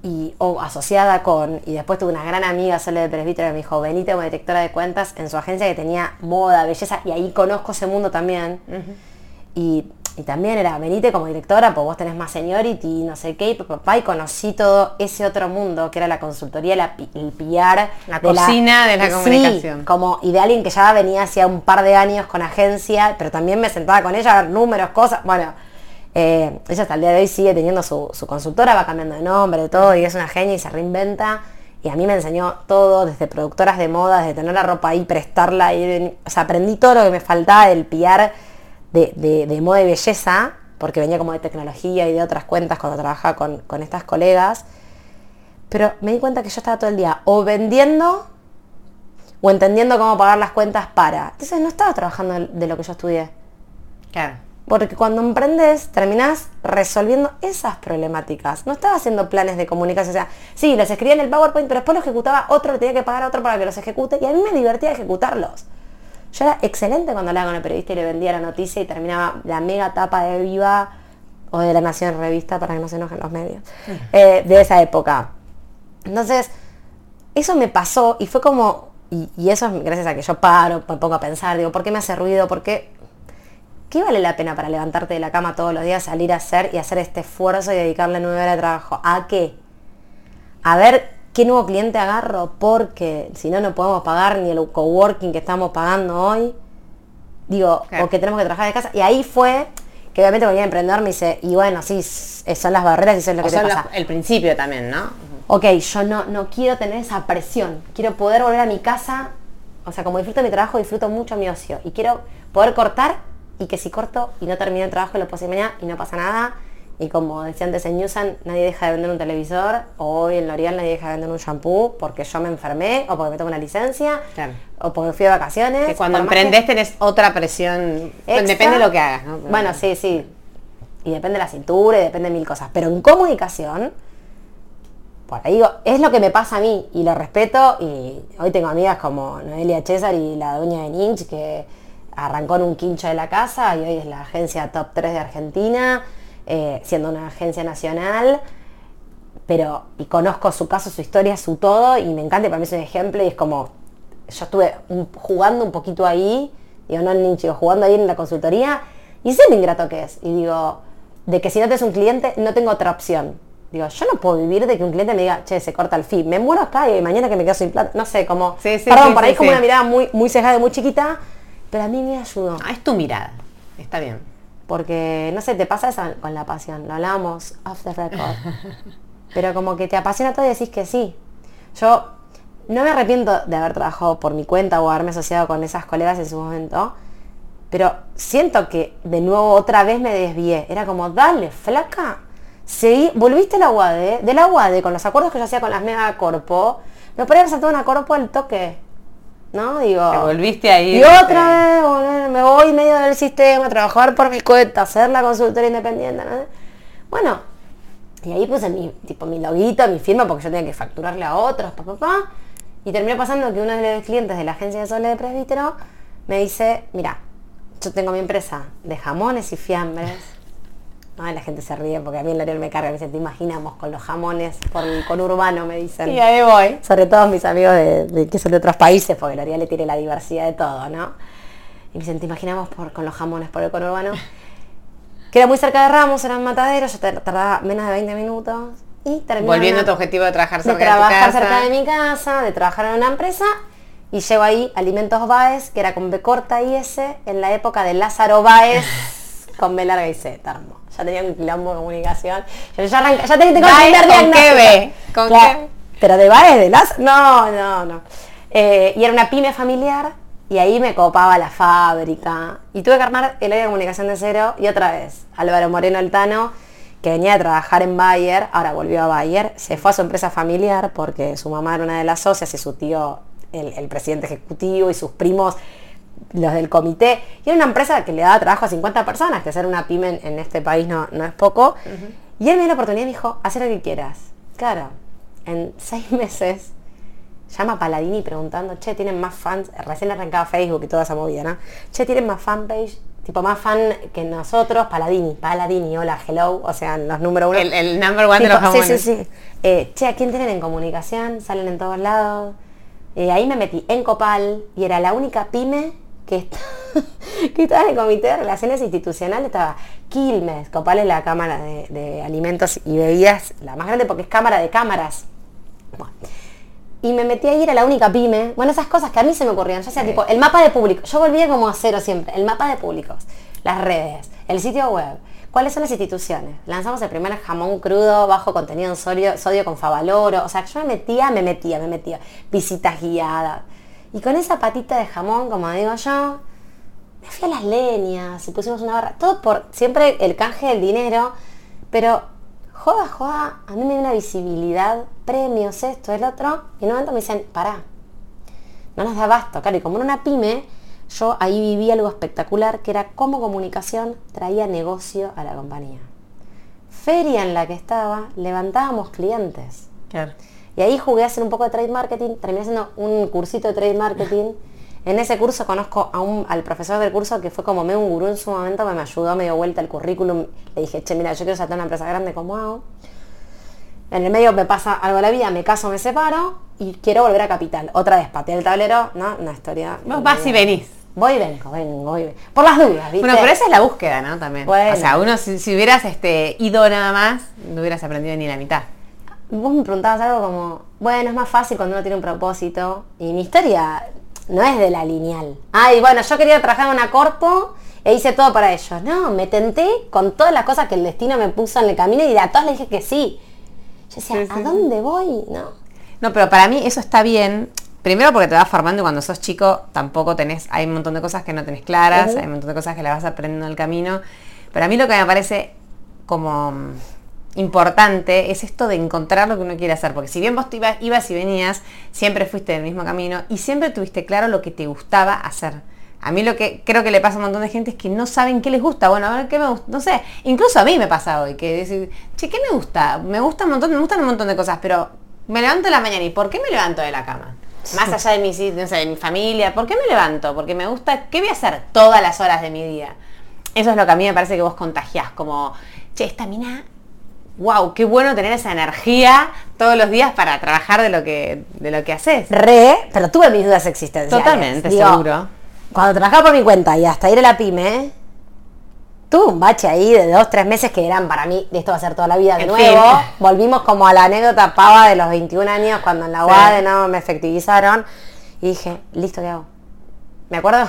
y, o asociada con, y después tuve una gran amiga, Sole de Presbítero, que me dijo, venite como directora de cuentas en su agencia que tenía moda, belleza, y ahí conozco ese mundo también. y, y también era, venite como directora, pues vos tenés más seniority, no sé qué, y papá, y conocí todo ese otro mundo, que era la consultoría, la, el PR. La cocina de la Sí, comunicación. como, y de alguien que ya venía hacía un par de años con agencia, pero también me sentaba con ella a ver números, cosas, bueno. Eh, ella hasta el día de hoy sigue teniendo su, su consultora, va cambiando de nombre, todo, y es una genia y se reinventa. Y a mí me enseñó todo, desde productoras de moda, desde tener la ropa ahí, prestarla, en- o sea, aprendí todo lo que me faltaba del PR de, moda y belleza, porque venía como de tecnología y de otras cuentas cuando trabajaba con, con estas colegas. Pero me di cuenta que yo estaba todo el día o vendiendo o entendiendo cómo pagar las cuentas para. Entonces no estaba trabajando de lo que yo estudié. Claro. Porque cuando emprendes, terminás resolviendo esas problemáticas. No estaba haciendo planes de comunicación. O sea, sí, los escribía en el PowerPoint, pero después los ejecutaba otro, le tenía que pagar a otro para que los ejecute. Y a mí me divertía ejecutarlos. Yo era excelente cuando hablaba con el periodista y le vendía la noticia y terminaba la mega tapa de Viva o de La Nación Revista, para que no se enojen los medios, eh, de esa época. Entonces, eso me pasó y fue como, y, y eso es gracias a que yo paro, me pongo a pensar, digo, ¿por qué me hace ruido? ¿Por qué? ¿Qué vale la pena para levantarte de la cama todos los días, salir a hacer y hacer este esfuerzo y dedicarle nueve horas de trabajo? ¿A qué? A ver ¿qué nuevo cliente agarro? Porque si no, no podemos pagar ni el coworking que estamos pagando hoy. Digo, Claro. o que tenemos que trabajar de casa. Y ahí fue que obviamente cuando el emprendedor me dice, y bueno, sí, son las barreras y eso es lo O que te pasa. los- el principio también, ¿no? Ok, yo no, no quiero tener esa presión. Quiero poder volver a mi casa. O sea, como disfruto mi trabajo, disfruto mucho mi ocio. Y quiero poder cortar y que si corto y no termino el trabajo lo puedo hacer mañana y no pasa nada. Y como decía antes en Newsan, nadie deja de vender un televisor. O hoy en L'Oreal nadie deja de vender un shampoo porque yo me enfermé o porque me tomo una licencia. Claro. O porque fui de vacaciones. Que cuando más que- tenés otra presión. Extra. Depende de lo que hagas, ¿no? Bueno, sí, sí. Y depende de la cintura y depende de mil cosas. Pero en comunicación, por ahí digo, es lo que me pasa a mí y lo respeto. Y hoy tengo amigas como Noelia César y la dueña de Ninch que arrancó en un quincho de la casa y hoy es la agencia top 3 de Argentina, eh, siendo una agencia nacional. Pero, y conozco su caso, su historia, su todo, y me encanta, y para mí es un ejemplo, y es como, yo estuve un- jugando un poquito ahí, digo, no en Ninch, digo, jugando ahí en la consultoría, y sé lo ingrato que es. Y digo, de que si no te es un cliente, no tengo otra opción. Digo, yo no puedo vivir de que un cliente me diga, che, se corta el fee, me muero acá y mañana que me quedo sin plata. No sé, como, Sí, sí, perdón, sí, por ahí es como una mirada muy, muy cejada y muy chiquita, pero a mí me ayudó. Ah, es tu mirada. Está bien. Porque, no sé, te pasa eso con la pasión. Lo hablábamos off the record. Pero como que te apasiona todo y decís que sí. Yo no me arrepiento de haber trabajado por mi cuenta o haberme asociado con esas colegas en su momento. Pero siento que de nuevo otra vez me desvié. Era como, dale, flaca. Seguí, volviste a la UAD, de la UAD, con los acuerdos que yo hacía con las mega corpo. Me podría haber saltado una corpo al toque. ¿No? Digo. Te volviste ahí. Y otra vez, volver, me voy medio del sistema, trabajar por mi cuenta, hacer la consultora independiente. ¿no? Bueno, y ahí puse mi, tipo, mi loguito, mi firma, porque yo tenía que facturarle a otros, pa, pa, pa. Y terminó pasando que uno de los clientes de la agencia de Sole de Presbítero me dice, mira, yo tengo mi empresa de jamones y fiambres. Ay, la gente se ríe porque a mí en L'Oreal me carga, me dice, te imaginamos con los jamones por el conurbano, me dicen Y ahí voy. sobre todo mis amigos de, de- que son de otros países, porque L'Oreal le tiene la diversidad de todo, ¿no? Y me dicen, te imaginamos por, con los jamones por el conurbano. Que era muy cerca de Ramos, eran mataderos, yo tar- tardaba menos de 20 minutos. Y Volviendo a tu objetivo de trabajar de cerca de, trabajar tu casa. cerca de mi casa, de trabajar en una empresa. Y llego ahí Alimentos Baez, que era con B corta y S, en la época de Lázaro Baez, con B larga y Z, hermoso. Ya tenía un quilombo de comunicación. Yo ya, arranca, ya tenía que primer ¿con qué B? ¿Con Claro, qué? Pero de Baez, de Lázaro, no, no, no. Eh, y era una pyme familiar y ahí me copaba la fábrica. Y tuve que armar el área de comunicación de cero y otra vez, Álvaro Moreno Altano, que venía a trabajar en Bayer, ahora volvió a Bayer, se fue a su empresa familiar porque su mamá era una de las socias y su tío el, el presidente ejecutivo y sus primos los del comité. Y era una empresa que le daba trabajo a 50 personas, que ser una pyme en, en este país no, no es poco. Y él me dio la oportunidad y me dijo, haz lo que quieras. Claro, en seis meses llama a Paladini preguntando, che, tienen más fans, recién arrancaba Facebook y toda esa movida, ¿no? Che, tienen más fanpage, tipo más fan que nosotros, Paladini, Paladini, hola, hello, o sea, los número uno. El, el number one de los jamones. Sí, sí, sí. Eh, che, ¿a quién tienen en comunicación? Salen en todos lados. Eh, ahí me metí en Copal y era la única pyme que, está- que estaba en el Comité de Relaciones Institucionales. Estaba Quilmes. Copal es la Cámara de, de Alimentos y Bebidas, la más grande porque es Cámara de Cámaras. Bueno. Y me metí ahí, era la única pyme. Bueno, esas cosas que a mí se me ocurrían. Ya sea tipo, el mapa de público. Yo volvía como a cero siempre. El mapa de públicos, las redes, el sitio web. ¿Cuáles son las instituciones? Lanzamos el primer jamón crudo, bajo contenido en sodio, sodio con favaloro. O sea, yo me metía, me metía, me metía. Visitas guiadas. Y con esa patita de jamón, como digo yo, me fui a las leñas y pusimos una barra. Todo por siempre el canje del dinero. Pero joda, joda, a mí me dio una visibilidad, premios, esto, el otro. Y en un momento me dicen, pará, no nos da abasto. Claro, y como era una pyme, yo ahí viví algo espectacular que era cómo comunicación traía negocio a la compañía. Feria en la que estaba, levantábamos clientes. Claro. Y ahí jugué a hacer un poco de trade marketing, terminé haciendo un cursito de trade marketing. En ese curso conozco a un, al profesor del curso que fue como medio un gurú en su momento, me, me ayudó, me dio vuelta el currículum. Le dije, che, mira, yo quiero saltar a una empresa grande, ¿cómo hago? En el medio me pasa algo de la vida, me caso, me separo y quiero volver a Capital. Otra vez, pateé el tablero, ¿no? Una historia. Vos vas y venís. Voy y vengo, vengo, voy y vengo. Por las dudas, ¿viste? Bueno, pero esa es la búsqueda, ¿no? También. Bueno. O sea, uno si, si hubieras este, ido nada más, no hubieras aprendido ni la mitad. Vos me preguntabas algo como, bueno, es más fácil cuando uno tiene un propósito. Y mi historia no es de la lineal. Ay, bueno, yo quería trabajar en una corpo e hice todo para ellos. No, me tenté con todas las cosas que el destino me puso en el camino y a todas le dije que sí. Yo decía, ¿a dónde voy? No. No, pero para mí eso está bien. Primero porque te vas formando y cuando sos chico tampoco tenés, hay un montón de cosas que no tenés claras, hay un montón de cosas que las vas aprendiendo en el camino. Pero a mí lo que me parece como mm, importante es esto de encontrar lo que uno quiere hacer. Porque si bien vos te ibas, ibas y venías, siempre fuiste del mismo camino y siempre tuviste claro lo que te gustaba hacer. A mí lo que creo que le pasa a un montón de gente es que no saben qué les gusta. Bueno, a ver qué me gusta. No sé, incluso a mí me pasa hoy, que decir, che, ¿qué me gusta? Me gusta un montón, me gustan un montón de cosas, pero me levanto en la mañana y ¿por qué me levanto de la cama? Más allá de mi, no sé, de mi familia, ¿por qué me levanto? Porque me gusta, ¿qué voy a hacer todas las horas de mi día? Eso es lo que a mí me parece que vos contagiás, como, che, esta mina wow, qué bueno tener esa energía todos los días para trabajar de lo que, de lo que haces. Re, pero tuve mis dudas existenciales. Totalmente, seguro. Cuando trabajaba por mi cuenta y hasta ir a la pyme, tuve un bache ahí de dos, tres meses que eran para mí, de esto va a ser toda la vida de nuevo. Volvimos como a la anécdota pava de los 21 años cuando en la UAD no me efectivizaron. Y dije, listo, ¿qué hago? Me acuerdo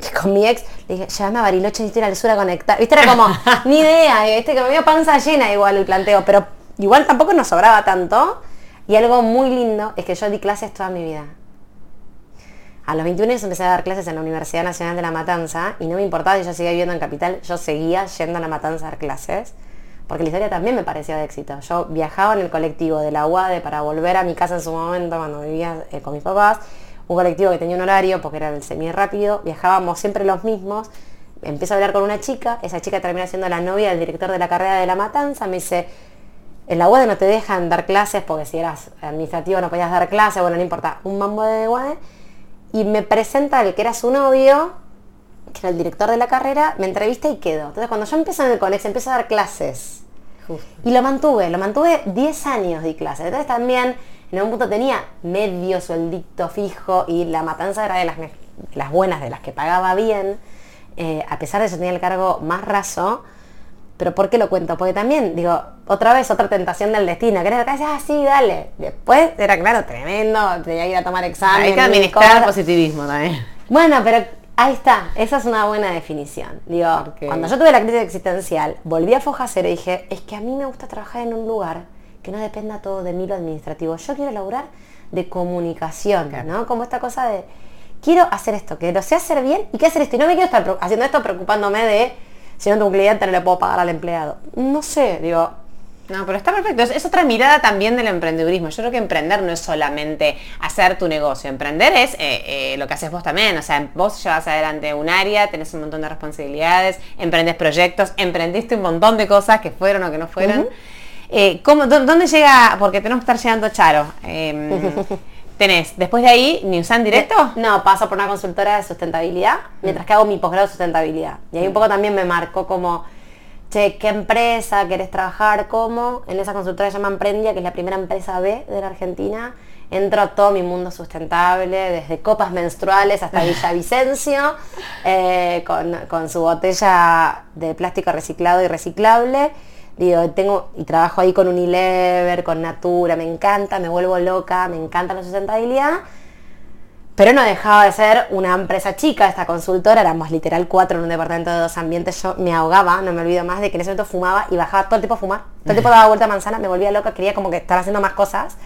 con mi ex le dije, llévame a Bariloche, necesito ir al sur a conectar. Viste, era como, ni idea, viste, que me dio panza llena igual el planteo, pero igual tampoco nos sobraba tanto. Y algo muy lindo es que yo di clases toda mi vida. A los 21 años empecé a dar clases en la Universidad Nacional de La Matanza y no me importaba si yo seguía viviendo en Capital, yo seguía yendo a La Matanza a dar clases, porque la historia también me parecía de éxito. Yo viajaba en el colectivo de la UADE para volver a mi casa en su momento cuando vivía eh, con mis papás un colectivo que tenía un horario, porque era el semi rápido, viajábamos siempre los mismos, empiezo a hablar con una chica, esa chica termina siendo la novia del director de la carrera de La Matanza, me dice, en la UAD no te dejan dar clases, porque si eras administrativo no podías dar clases, bueno, no importa, un mambo de UAD, y me presenta el que era su novio, que era el director de la carrera, me entrevista y quedo. Entonces cuando yo empiezo en el colegio, empiezo a dar clases. Y lo mantuve, lo mantuve 10 años de clases. Entonces también en un punto tenía medio sueldito fijo y la matanza era de las, las buenas, de las que pagaba bien, eh, a pesar de que yo tenía el cargo más raso. Pero ¿por qué lo cuento? Porque también, digo, otra vez otra tentación del destino. Era que ah, sí, dale. Después era claro, tremendo, tenía que ir a tomar examen. Hay que administrar el positivismo también. Bueno, pero ahí está, esa es una buena definición. Digo, cuando yo tuve la crisis existencial, volví a Foja Cero y dije, es que a mí me gusta trabajar en un lugar que no dependa todo de mí lo administrativo. Yo quiero laburar de comunicación, ¿no? Como esta cosa de, quiero hacer esto, que lo sé hacer bien y que hacer esto. Y no me quiero estar haciendo esto preocupándome de si no tengo un cliente no le puedo pagar al empleado. No sé, digo, no, pero está perfecto. Es, otra mirada también del emprendedurismo. Yo creo que emprender no es solamente hacer tu negocio. Emprender es eh, eh, lo que haces vos también. O sea, vos llevas adelante un área, tenés un montón de responsabilidades, emprendes proyectos, emprendiste un montón de cosas que fueron o que no fueron. Eh, ¿Dónde llega? Porque tenemos que estar llegando Charo. Em, ¿Tenés después de ahí Newsan directo? No, paso por una consultora de sustentabilidad, mientras que hago mi posgrado de sustentabilidad. Y ahí un poco también me marcó como, che, ¿qué empresa querés trabajar? ¿Cómo? En esa consultora se llama Emprendia, que es la primera empresa B de la Argentina. Entro a todo mi mundo sustentable, desde copas menstruales hasta Villavicencio, eh, con, con su botella de plástico reciclado y reciclable Digo, tengo y trabajo ahí con Unilever, con Natura, me encanta, me vuelvo loca, me encanta la sustentabilidad. Pero no dejaba de ser una empresa chica, esta consultora, éramos literal cuatro en un departamento de dos ambientes, yo me ahogaba, no me olvido más de que en ese momento fumaba y bajaba todo el tiempo a fumar, todo el tiempo daba vuelta a manzana, me volvía loca, quería como que estar haciendo más cosas.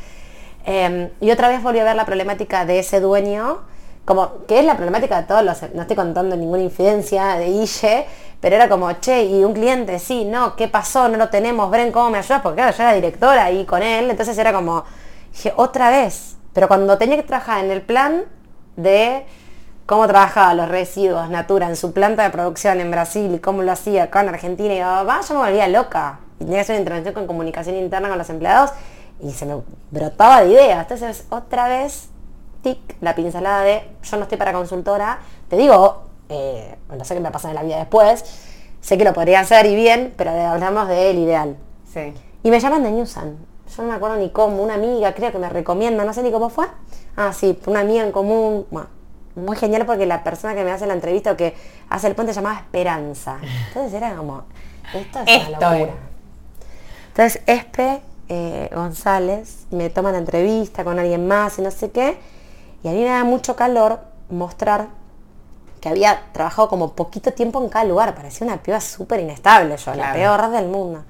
Em, y otra vez volví a ver la problemática de ese dueño, como que es la problemática de todos los, no estoy contando ninguna infidencia de Ille, pero era como, che, y un cliente, sí, no, ¿qué pasó? No lo tenemos, Bren, ¿cómo me ayudas? Porque claro, yo era directora ahí con él, entonces era como, dije, otra vez. Pero cuando tenía que trabajar en el plan de cómo trabajaba los residuos Natura en su planta de producción en Brasil y cómo lo hacía acá en Argentina, y va, yo me volvía loca. Y tenía que hacer una intervención con comunicación interna con los empleados y se me brotaba de ideas. Entonces, otra vez, tic, la pincelada de yo no estoy para consultora. Te digo, eh, no sé qué me pasa en la vida después, sé que lo podría hacer y bien, pero hablamos del ideal. Y me llaman de Newsan. Yo no me acuerdo ni cómo, una amiga creo que me recomienda, no sé ni cómo fue. Ah, sí, una amiga en común. muy genial porque la persona que me hace la entrevista o que hace el puente se llamaba Esperanza. Entonces era como, esto es una locura. Entonces, Espe eh, González, me toman entrevista con alguien más y no sé qué, y a mí me da mucho calor mostrar que había trabajado como poquito tiempo en cada lugar, parecía una piba súper inestable yo, la peor del mundo.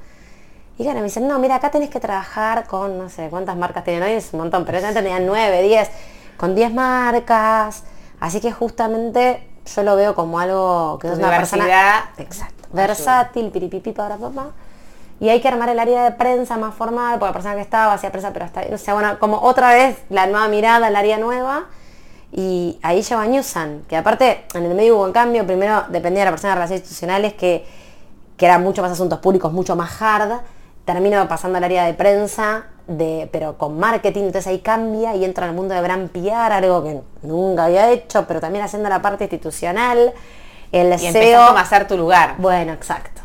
Y claro, me dicen, no, mira, acá tenés que trabajar con, no sé, cuántas marcas tienen hoy, es un montón, pero ya tenían nueve, diez, con 10 marcas. Así que justamente yo lo veo como algo que es una persona exacto, versátil, piripipi para papá. Y hay que armar el área de prensa más formal, porque la persona que estaba hacía prensa, pero hasta, o sea, bueno, como otra vez la nueva mirada, el área nueva. Y ahí lleva Newsan, que aparte en el medio hubo un cambio, primero dependía de la persona de relaciones institucionales, que, que eran mucho más asuntos públicos, mucho más hard, termino pasando al área de prensa, de, pero con marketing, entonces ahí cambia y entra en el mundo de brand PR, algo que nunca había hecho, pero también haciendo la parte institucional, el Y SEO. a hacer tu lugar. Bueno, exacto.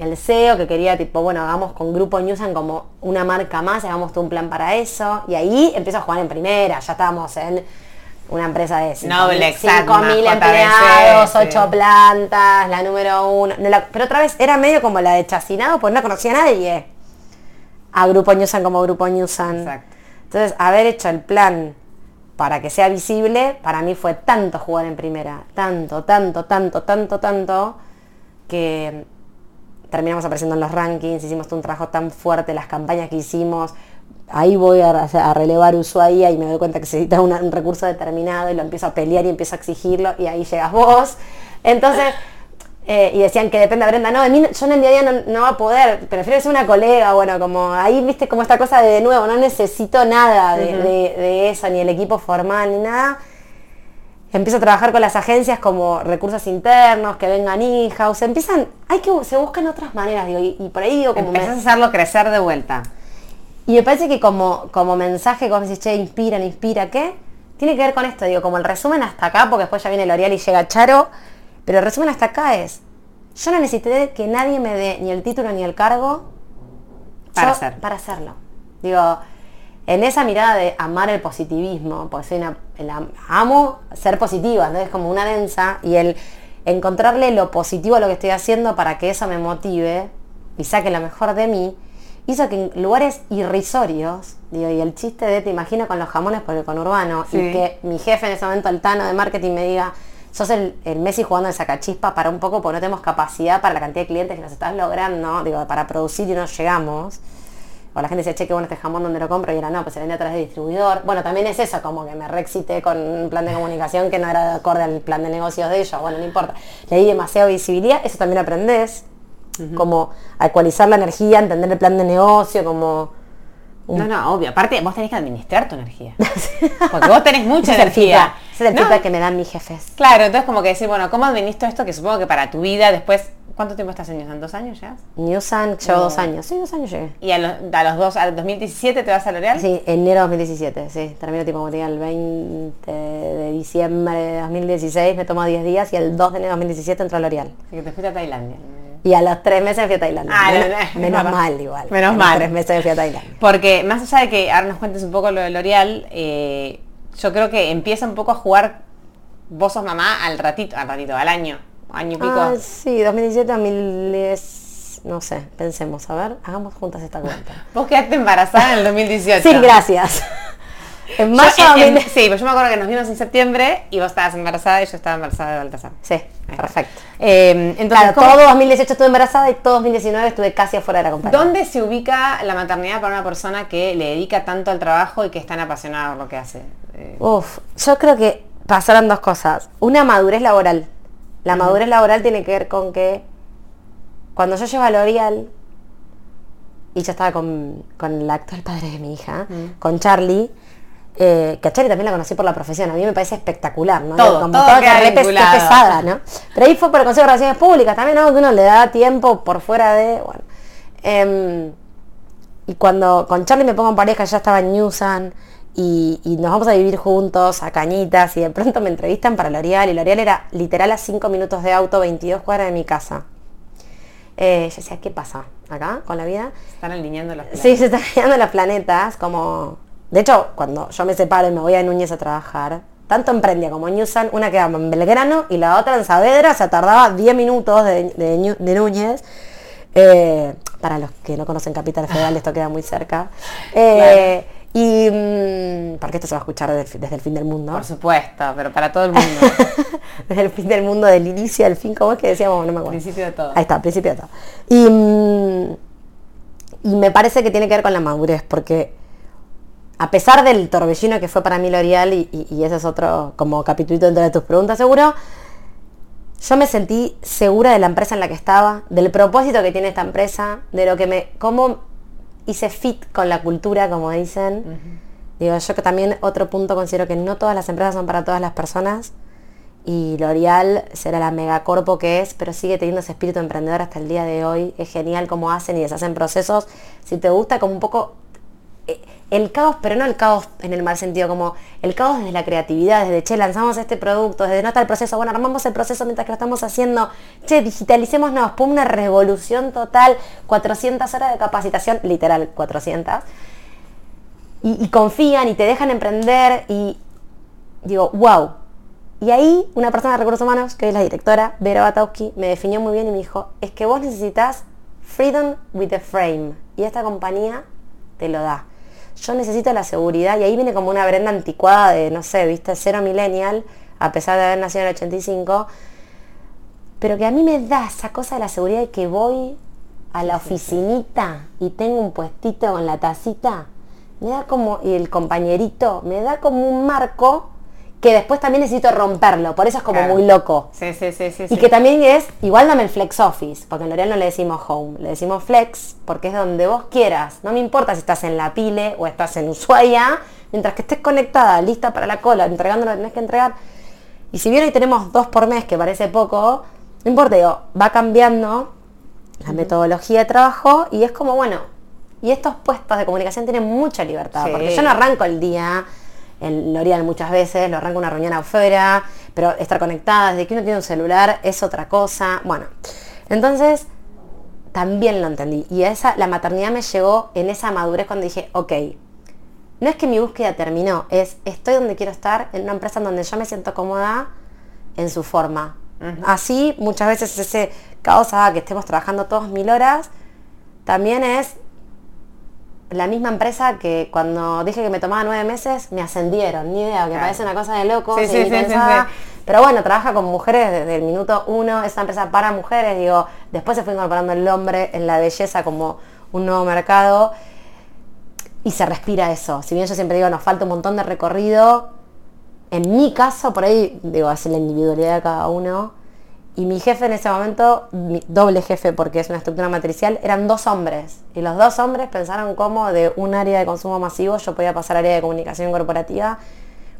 El SEO que quería tipo, bueno, hagamos con Grupo Newsan como una marca más, hagamos todo un plan para eso. Y ahí empiezo a jugar en primera, ya estábamos en una empresa de Noblex, 5.000 Atma, empleados, JBC, 8 sí. plantas, la número uno. No la- pero otra vez era medio como la de Chacinado, pues no conocía a nadie. A Grupo Newsan como Grupo Newsan. Exacto. Entonces, haber hecho el plan para que sea visible, para mí fue tanto jugar en primera, tanto, tanto, tanto, tanto, tanto, que terminamos apareciendo en los rankings, hicimos un trabajo tan fuerte, las campañas que hicimos, ahí voy a, a relevar Ushuaia y me doy cuenta que se necesita una- un recurso determinado y lo empiezo a pelear y empiezo a exigirlo y ahí llegas vos. Entonces, eh, y decían que depende de Brenda, no, de mí, yo en el día a día no, no va a poder, prefiero ser una colega, bueno, como ahí viste como esta cosa de, de nuevo, no necesito nada de, de- de eso, ni el equipo formal, ni nada. Empiezo a trabajar con las agencias como recursos internos, que vengan in-house, empiezan, hay que, se buscan otras maneras, digo, y, y por ahí digo como... me- Empezás a hacerlo crecer de vuelta. Y me parece que como, como mensaje, como decís, che, inspiran, inspira, ¿qué? Tiene que ver con esto, digo, como el resumen hasta acá, porque después ya viene L'Oreal y llega Charo, pero el resumen hasta acá es, yo no necesité que nadie me dé ni el título ni el cargo Para yo- hacer. para hacerlo. Digo, en esa mirada de amar el positivismo, porque soy una, el am- amo ser positiva, entonces como una densa, y el encontrarle lo positivo a lo que estoy haciendo para que eso me motive y saque lo mejor de mí, hizo que en lugares irrisorios, digo, y el chiste de te imagino con los jamones por el conurbano, Sí. y que mi jefe en ese momento, el Tano de marketing, me diga, sos el, el Messi jugando el sacachispa para un poco, porque no tenemos capacidad para la cantidad de clientes que nos estás logrando, digo, para producir y no llegamos. O la gente dice, che, qué bueno este jamón donde lo compro, y era no, pues se vende a través de distribuidor. Bueno, también es eso, como que me reexcité con un plan de comunicación que no era acorde al plan de negocios de ellos. Bueno, no importa. Le di demasiada visibilidad, eso también aprendés. Como a ecualizar la energía, entender el plan de negocio, como No, no, obvio. Aparte, vos tenés que administrar tu energía. Porque vos tenés mucha es energía. ese es el No, feedback que me dan mis jefes. Claro, entonces como que decir, bueno, ¿cómo administro esto? Que supongo que para tu vida después, ¿cuánto tiempo estás en Newsan? ¿Dos años ya? Newsan, llevo No. dos años. Sí, dos años llegué. Y a los, a los dos, al 2017 te vas a L'Oreal. Sí, enero de 2017, sí. Termino tipo como te diga, el 20 de diciembre de 2016, me tomo 10 días y el 2 de enero de 2017 entro a L'Oreal. Así que te fuiste a Tailandia. Y a los tres meses fui a Tailandia. Ah, menos, no, no, menos no. mal igual. Menos A los mal. tres meses fui a Tailandia. Porque más allá de que ahora nos cuentes un poco lo de L'Oreal, eh, yo creo que empieza un poco a jugar vos sos mamá al ratito, al ratito, al año, año y pico. Ah, sí, 2017, 2010, no sé, pensemos, a ver, hagamos juntas esta cuenta. Vos quedaste embarazada en el 2018. sí, gracias. En Yo, mayo de en- en- 2000 sí, pues yo me acuerdo que nos vimos en septiembre y vos estabas embarazada y yo estaba embarazada de Baltasar. Sí, perfecto. Eh, entonces, Claro, ¿cómo- todo 2018 estuve embarazada y todo 2019 estuve casi afuera de la compañía. ¿Dónde se ubica la maternidad para una persona que le dedica tanto al trabajo y que es tan apasionada por lo que hace? Eh, Uf, yo creo que pasaron dos cosas. Una madurez laboral. La madurez laboral tiene que ver con que cuando yo llevo a L'Oreal, y yo estaba con, con el actual padre de mi hija, con Charlie, eh, que a Charlie también la conocí por la profesión, a mí me parece espectacular, ¿no? Todo, Como todo que queda re pes- pesada, ¿no? Pero ahí fue por el Consejo de Relaciones Públicas también, ¿no? Que uno le da tiempo por fuera de, bueno. Em, y cuando con Charlie me pongo en pareja, ya estaba en Newsan y, y nos vamos a vivir juntos a Cañitas y de pronto me entrevistan para L'Oreal y L'Oreal era literal a 5 minutos de auto, 22 cuadras de mi casa. Eh, yo decía, ¿qué pasa acá con la vida? están alineando los planes. Sí, se están creando los planetas, como... De hecho, cuando yo me separo y me voy a Núñez a trabajar, tanto en Prendia como en Newsan, una quedaba en Belgrano y la otra en Saavedra, se tardaba 10 minutos de, de Ñu- de Núñez. Eh, para los que no conocen Capital Federal, esto queda muy cerca. Eh, y mm, porque esto se va a escuchar desde, desde el fin del mundo. Por supuesto, pero para todo el mundo. desde el fin del mundo, del inicio al fin, ¿cómo es que decíamos? No me acuerdo. Principio de todo. Ahí está, principio de todo. Y, mm, y me parece que tiene que ver con la madurez, porque a pesar del torbellino que fue para mí L'Oreal, y, y- y ese es otro como capitulito dentro de tus preguntas seguro, yo me sentí segura de la empresa en la que estaba, del propósito que tiene esta empresa, de lo que me, cómo hice fit con la cultura, como dicen. Digo, yo que también otro punto considero que no todas las empresas son para todas las personas y L'Oreal será la megacorpo que es, pero sigue teniendo ese espíritu emprendedor hasta el día de hoy. Es genial cómo hacen y deshacen procesos. Si te gusta como un poco eh, el caos, pero no el caos en el mal sentido, como el caos desde la creatividad, desde, che, lanzamos este producto, desde no está el proceso, bueno, armamos el proceso mientras que lo estamos haciendo, che, digitalicémonos, pum, una revolución total, 400 horas de capacitación, literal, 400, y, y confían y te dejan emprender y digo, wow. Y ahí una persona de recursos humanos, que es la directora, Vera Batowski, me definió muy bien y me dijo, es que vos necesitas freedom with the frame. Y esta compañía te lo da. Yo necesito la seguridad y ahí viene como una Brenda anticuada de, no sé, viste, cero millennial, a pesar de haber nacido en el 85, pero que a mí me da esa cosa de la seguridad de que voy a la oficinita y tengo un puestito con la tacita, me da como, y el compañerito, me da como un marco que después también necesito romperlo, por eso es como Claro. muy loco. Sí, sí, sí, sí. Y sí. que también es, igual dame el flex office, porque en L'Oreal no le decimos home, le decimos flex, porque es donde vos quieras. No me importa si estás en la pile o estás en Ushuaia, mientras que estés conectada, lista para la cola, entregando lo que tenés que entregar. Y si bien hoy tenemos dos por mes, que parece poco, no importa, digo, va cambiando la metodología de trabajo y es como, bueno, y estos puestos de comunicación tienen mucha libertad, Sí. porque yo no arranco el día en L'Oreal muchas veces, lo arranco una reunión afuera, pero estar conectada, desde que uno tiene un celular es otra cosa. Bueno, entonces también lo entendí. Y esa, la maternidad me llegó en esa madurez cuando dije, ok, no es que mi búsqueda terminó, es estoy donde quiero estar, en una empresa en donde yo me siento cómoda en su forma. Así muchas veces ese caos haga que estemos trabajando todos mil horas, también es la misma empresa que cuando dije que me tomaba nueve meses, me ascendieron, ni idea, que Claro. parece una cosa de locos Sí, sí. Pero bueno, trabaja con mujeres desde el minuto uno, es una empresa para mujeres, digo, después se fue incorporando el hombre en la belleza como un nuevo mercado y se respira eso. Si bien yo siempre digo, nos falta un montón de recorrido, en mi caso, por ahí, digo, es la individualidad de cada uno. Y mi jefe en ese momento, mi doble jefe, porque es una estructura matricial, eran dos hombres. Y los dos hombres pensaron cómo de un área de consumo masivo yo podía pasar al área de comunicación corporativa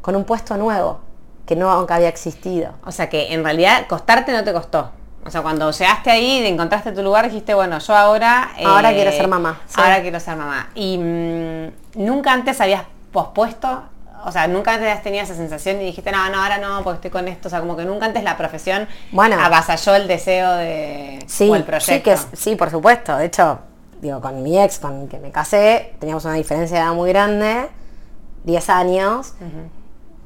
con un puesto nuevo, que no nunca había existido. O sea que en realidad costarte no te costó. O sea, cuando llegaste ahí y encontraste tu lugar, dijiste, bueno, yo ahora... eh, Ahora quiero ser mamá, sí. Ahora quiero ser mamá. Y mm, nunca antes habías pospuesto, o sea, nunca antes habías tenido esa sensación y dijiste, no, no, ahora no, porque estoy con esto. O sea, como que nunca antes la profesión Bueno. avasalló el deseo de... Sí, o el proyecto. sí, que, sí, por supuesto. De hecho, digo, con mi ex, con el que me casé, teníamos una diferencia de edad muy grande, 10 años.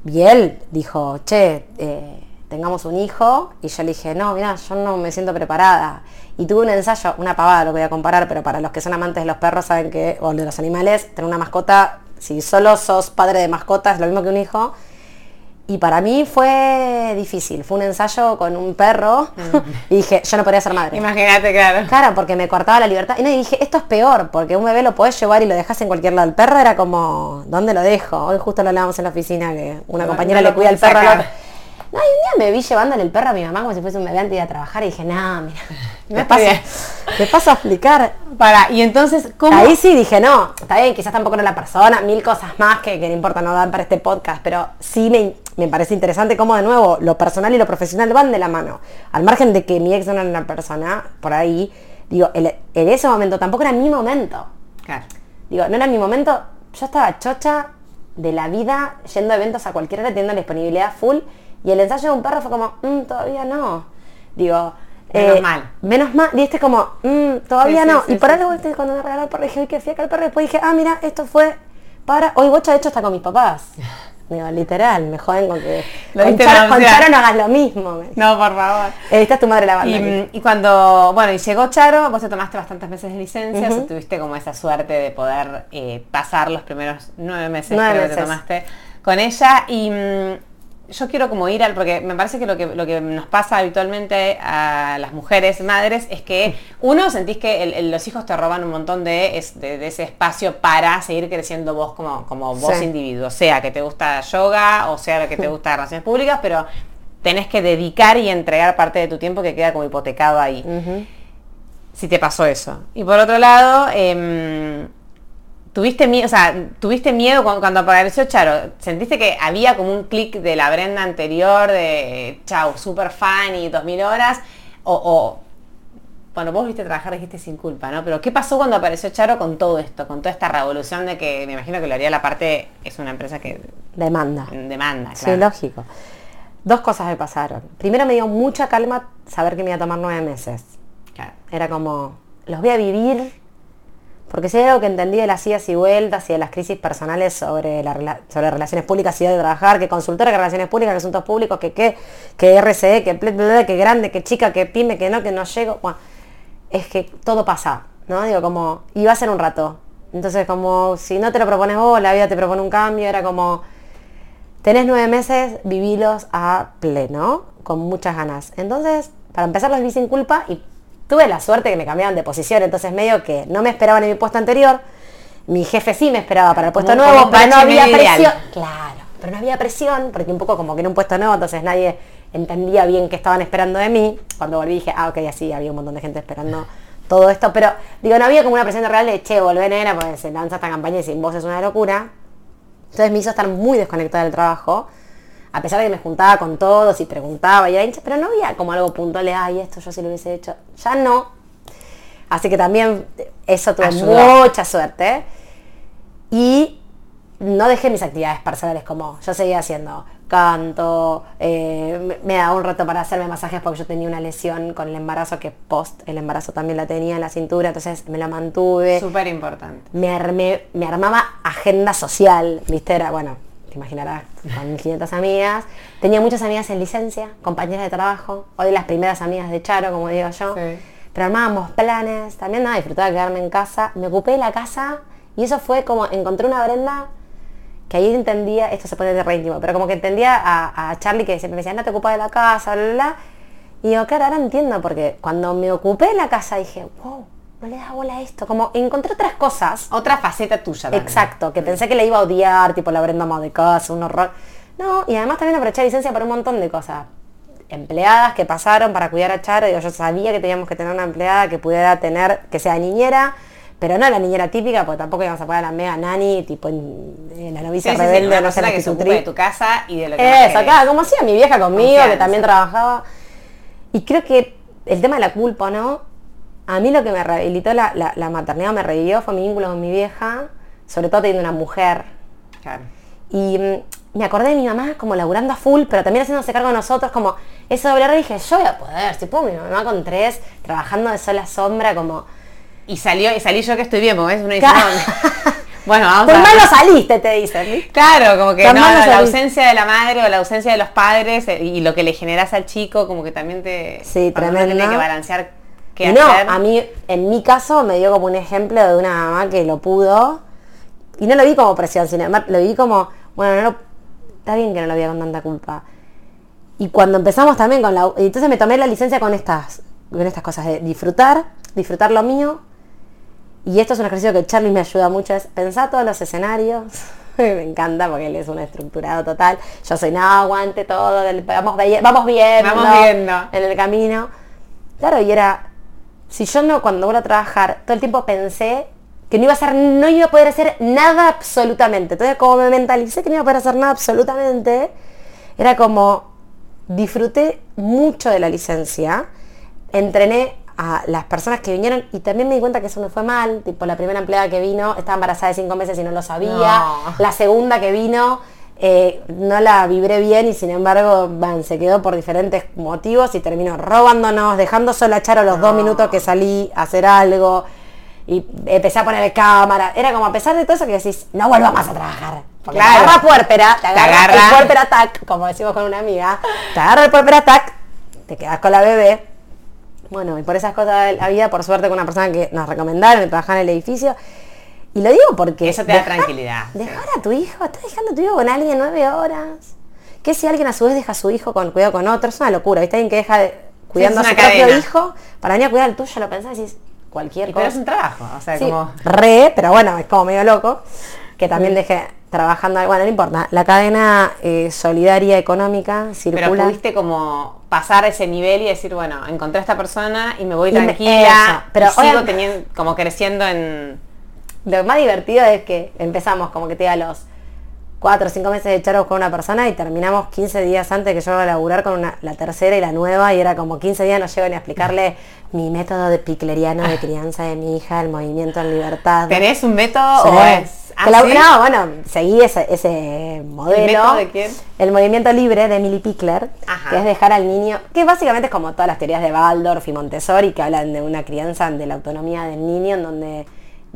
Y él dijo, che, eh, tengamos un hijo. Y yo le dije, no, mira, yo no me siento preparada. Y tuve un ensayo, una pavada lo voy a comparar, pero para los que son amantes de los perros saben que, o de los animales, tener una mascota, si solo sos padre de mascota, es lo mismo que un hijo. Y para mí fue difícil, fue un ensayo con un perro y dije, yo no podría ser madre. Imagínate, claro. Claro, porque me cortaba la libertad. Y no, y dije, esto es peor, porque un bebé lo podés llevar y lo dejas en cualquier lado. El perro era como, ¿dónde lo dejo? Hoy justo lo hablábamos en la oficina, que una No, compañera no le cuida al perro. No, y un día me vi llevándole el perro a mi mamá como si fuese un bebé antes de ir a trabajar y dije, no, mira, me paso, me paso a explicar. Para, y entonces, ¿cómo? Ahí sí dije, no, está bien, quizás tampoco era la persona, mil cosas más que, que no importa, no dan para este podcast, pero sí me, me parece interesante cómo de nuevo lo personal y lo profesional van de la mano. Al margen de que mi ex no era una persona, por ahí, digo, el- en ese momento tampoco era mi momento. Claro. Digo, no era mi momento, yo estaba chocha de la vida, yendo a eventos a cualquier hora, teniendo disponibilidad full, y el ensayo de un perro fue como, "Mm, todavía no. Digo, Menos mal. Menos mal, y este como, "Mm, todavía Sí, no. sí, y por sí, ahí le volteé cuando me regaló el perro, dije, uy, qué fiaca el perro, después dije, ah, mira, esto fue para, hoy Bocha de hecho está con mis papás. Digo, literal, me joden con que Lo con Charo, con no hagas lo mismo. No, por favor. Eh, Esta es tu madre la. Y, mm, y cuando, bueno, y llegó Charo, vos te tomaste bastantes meses de licencia, tuviste como esa suerte de poder eh, pasar los primeros nueve meses Nueve creo que te tomaste con ella. Y mm, yo quiero como ir al, porque me parece que lo que, lo que nos pasa habitualmente a las mujeres madres es que uno sentís que el- el- los hijos te roban un montón de, es- de- de ese espacio para seguir creciendo vos como, como vos Sí. individuo, sea que te gusta yoga o sea que te gusta relaciones públicas, pero tenés que dedicar y entregar parte de tu tiempo que queda como hipotecado ahí. Si te pasó eso. Y por otro lado, em, tuviste miedo, o sea, tuviste miedo cuando, cuando apareció Charo. ¿Sentiste que había como un clic de la Brenda anterior de chau, super fan y 2000 horas? O, o, bueno, vos viste trabajar, dijiste sin culpa, ¿no? Pero ¿qué pasó cuando apareció Charo con todo esto, con toda esta revolución de que me imagino que lo haría la parte, es una empresa que Demanda. demanda, Sí, claro. lógico. Dos cosas me pasaron. Primero me dio mucha calma saber que me iba a tomar nueve meses. Claro. Era como, los voy a vivir. Porque si hay algo que entendí de las idas y vueltas y de las crisis personales sobre, la, sobre relaciones públicas y de trabajar, que consultora, que relaciones públicas, que asuntos públicos, que qué, que RCE, que ble- ble, que grande, que chica, que pyme, que no, que no llego. Es que todo pasa, ¿no? Digo, como, y va a ser un rato. Entonces, como, si no te lo propones vos, la vida te propone un cambio, era como, tenés nueve meses, vivilos a pleno, con muchas ganas. Entonces, para empezar los viví sin culpa y tuve la suerte que me cambiaban de posición, entonces medio que no me esperaban en mi puesto anterior, mi jefe sí me esperaba para el puesto Como- nuevo, como pero no había ideal. presión. Claro, pero no había presión, porque un poco como que era un puesto nuevo, entonces nadie entendía bien qué estaban esperando de mí. Cuando volví dije, ah, ok, así había un montón de gente esperando todo esto, pero digo, no había como una presión real de, che, volvé nena, porque se lanza esta campaña y sin vos es una locura. Entonces me hizo estar muy desconectada del trabajo, a pesar de que me juntaba con todos y preguntaba, y era hincha, pero no había como algo puntual de, ay, esto yo sí lo hubiese hecho. Ya no. Así que también eso tuve Ayudó. mucha suerte. Y no dejé mis actividades personales como yo seguía haciendo canto, eh, me- daba un rato para hacerme masajes porque yo tenía una lesión con el embarazo que post el embarazo también la tenía en la cintura, entonces me la mantuve Súper importante. me, armé, me armaba agenda social, ¿viste? Era, bueno, te imaginarás, con 1500 amigas. Tenía muchas amigas en licencia, compañeras de trabajo, hoy las primeras amigas de Charo, como digo yo. Sí. Pero armábamos planes, también nada, disfrutaba de quedarme en casa. Me ocupé de la casa y eso fue como, encontré una Brenda que ahí entendía, esto se puede de re íntimo, pero como que entendía a, a Charlie que siempre me decía, no te ocupas de la casa, bla, bla, bla. Y digo, claro, ahora entiendo, porque cuando me ocupé de la casa dije, wow, no le das bola a esto. Como encontré otras cosas Otra faceta tuya también. Exacto, que pensé que le iba a odiar, tipo la Brenda más de casa, un horror. No, y además también aproveché licencia para un montón de cosas. Empleadas que pasaron para cuidar a Charo, digo, yo sabía que teníamos que tener una empleada que pudiera tener, que sea niñera, pero no la niñera típica, porque tampoco íbamos a poner a la mega nani, tipo en, en la Sí, novicia sí, sí, rebelde, una no sé, la que se de tu casa y de lo que Eso, acá, como hacía mi vieja conmigo, que también trabajaba. Y creo que el tema de la culpa, ¿no? A mí lo que me rehabilitó la, la, la maternidad, me revivió, fue mi vínculo con mi vieja, sobre todo teniendo una mujer. Claro. Y mm, me acordé de mi mamá como laburando a full, pero también haciéndose cargo de nosotros, como eso doble R, dije, yo voy a poder, si puedo, mi mamá con tres, trabajando de sola sombra, como... Y salió, y salí yo que estoy bien, porque es una Claro. edición. bueno, vamos Por a malo saliste, te dicen. Claro, como que no, no la ausencia de la madre o la ausencia de los padres eh, y lo que le generas al chico, como que también te. Sí, uno tremendo. tiene que balancear Y no, a mí, en mi caso, me dio como un ejemplo de una mamá que lo pudo. Y no lo vi como presión, sin embargo, lo vi como, bueno, no lo- está bien que no lo veía con tanta culpa. Y cuando empezamos también con la... Entonces me tomé la licencia con estas, con estas cosas de disfrutar, disfrutar lo mío. Y esto es un ejercicio que Charlie me ayuda mucho, es pensar todos los escenarios. me encanta porque él es un estructurado total. Yo soy, no, aguante todo, vamos, vamos viendo. Vamos viendo. En el camino. Claro, y era, si yo no, cuando vuelvo a trabajar, todo el tiempo pensé que no iba a hacer, no iba a poder hacer nada absolutamente. Entonces, como me mentalicé que no iba a poder hacer nada absolutamente, era como, disfruté mucho de la licencia, entrené a las personas que vinieron y también me di cuenta que eso me fue mal, tipo la primera empleada que vino estaba embarazada de cinco meses y no lo sabía, No. la segunda que vino eh, no la vibré bien y sin embargo van, se quedó por diferentes motivos y terminó robándonos, dejando sola a Charo los dos minutos que salí a hacer algo y empecé a poner cámara. Era como a pesar de todo eso que decís, no vuelva más a trabajar. Porque Claro. te agarra puérpera, te Te agarra, el puérpera attack, como decimos con una amiga, te agarra el puérpera attack, te quedas con la bebé. Bueno, y por esas cosas vida, por suerte con una persona que nos recomendaron y trabajaba en el edificio. Y lo digo porque... Eso te da dejar- tranquilidad, sí. Dejar a tu hijo, estás dejando a tu hijo con alguien nueve horas. ¿Qué si alguien a su vez deja a su hijo con cuidado con otro? Es una locura, ¿viste? Alguien que deja de, cuidando a su propio hijo para venir a cuidar al tuyo, lo pensás y decís cualquier Y cosa. pero es un trabajo, o sea, Sí, como... re, pero bueno, es como medio loco. Que también dejé trabajando, bueno, no importa. La cadena eh, solidaria económica Pero circula. pudiste como pasar ese nivel y decir, bueno, encontré a esta persona y me voy Y tranquila, pero y sigo teniendo, como creciendo en... Lo más divertido es que empezamos como que te da los cuatro o cinco meses de echar a buscar una persona y terminamos 15 días antes que yo iba a laburar con una- la tercera y la nueva y era como 15 días no llego ni a explicarle mi método de picleriano de crianza de mi hija, el movimiento en libertad. ¿Tenés un método Sí. o es...? La- ¿Ah, sí? No, bueno, seguí ese, ese modelo. método de quién? El movimiento libre de Emily Pickler, Ajá. que es dejar al niño, que básicamente es como todas las teorías de Waldorf y Montessori, que hablan de una crianza, de la autonomía del niño, en donde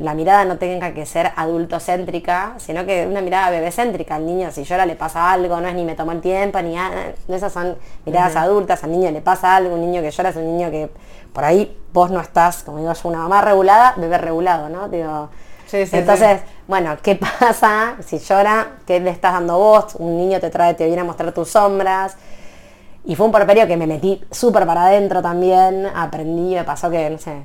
la mirada no tenga que ser adultocéntrica, sino que una mirada bebecéntrica. Al niño, si llora, le pasa algo, no es ni me tomó el tiempo, ni nada. Esas son miradas adultas. Al niño le pasa algo, un niño que llora es un niño que por ahí vos no estás, como digo yo, una mamá regulada, bebé regulado, ¿no? Digo, Sí, sí, entonces, bueno, ¿qué pasa si llora? ¿Qué le estás dando vos? Un niño te trae, te viene a mostrar tus sombras. Y fue un porperio que me metí súper para adentro también. Aprendí, me pasó que, no sé,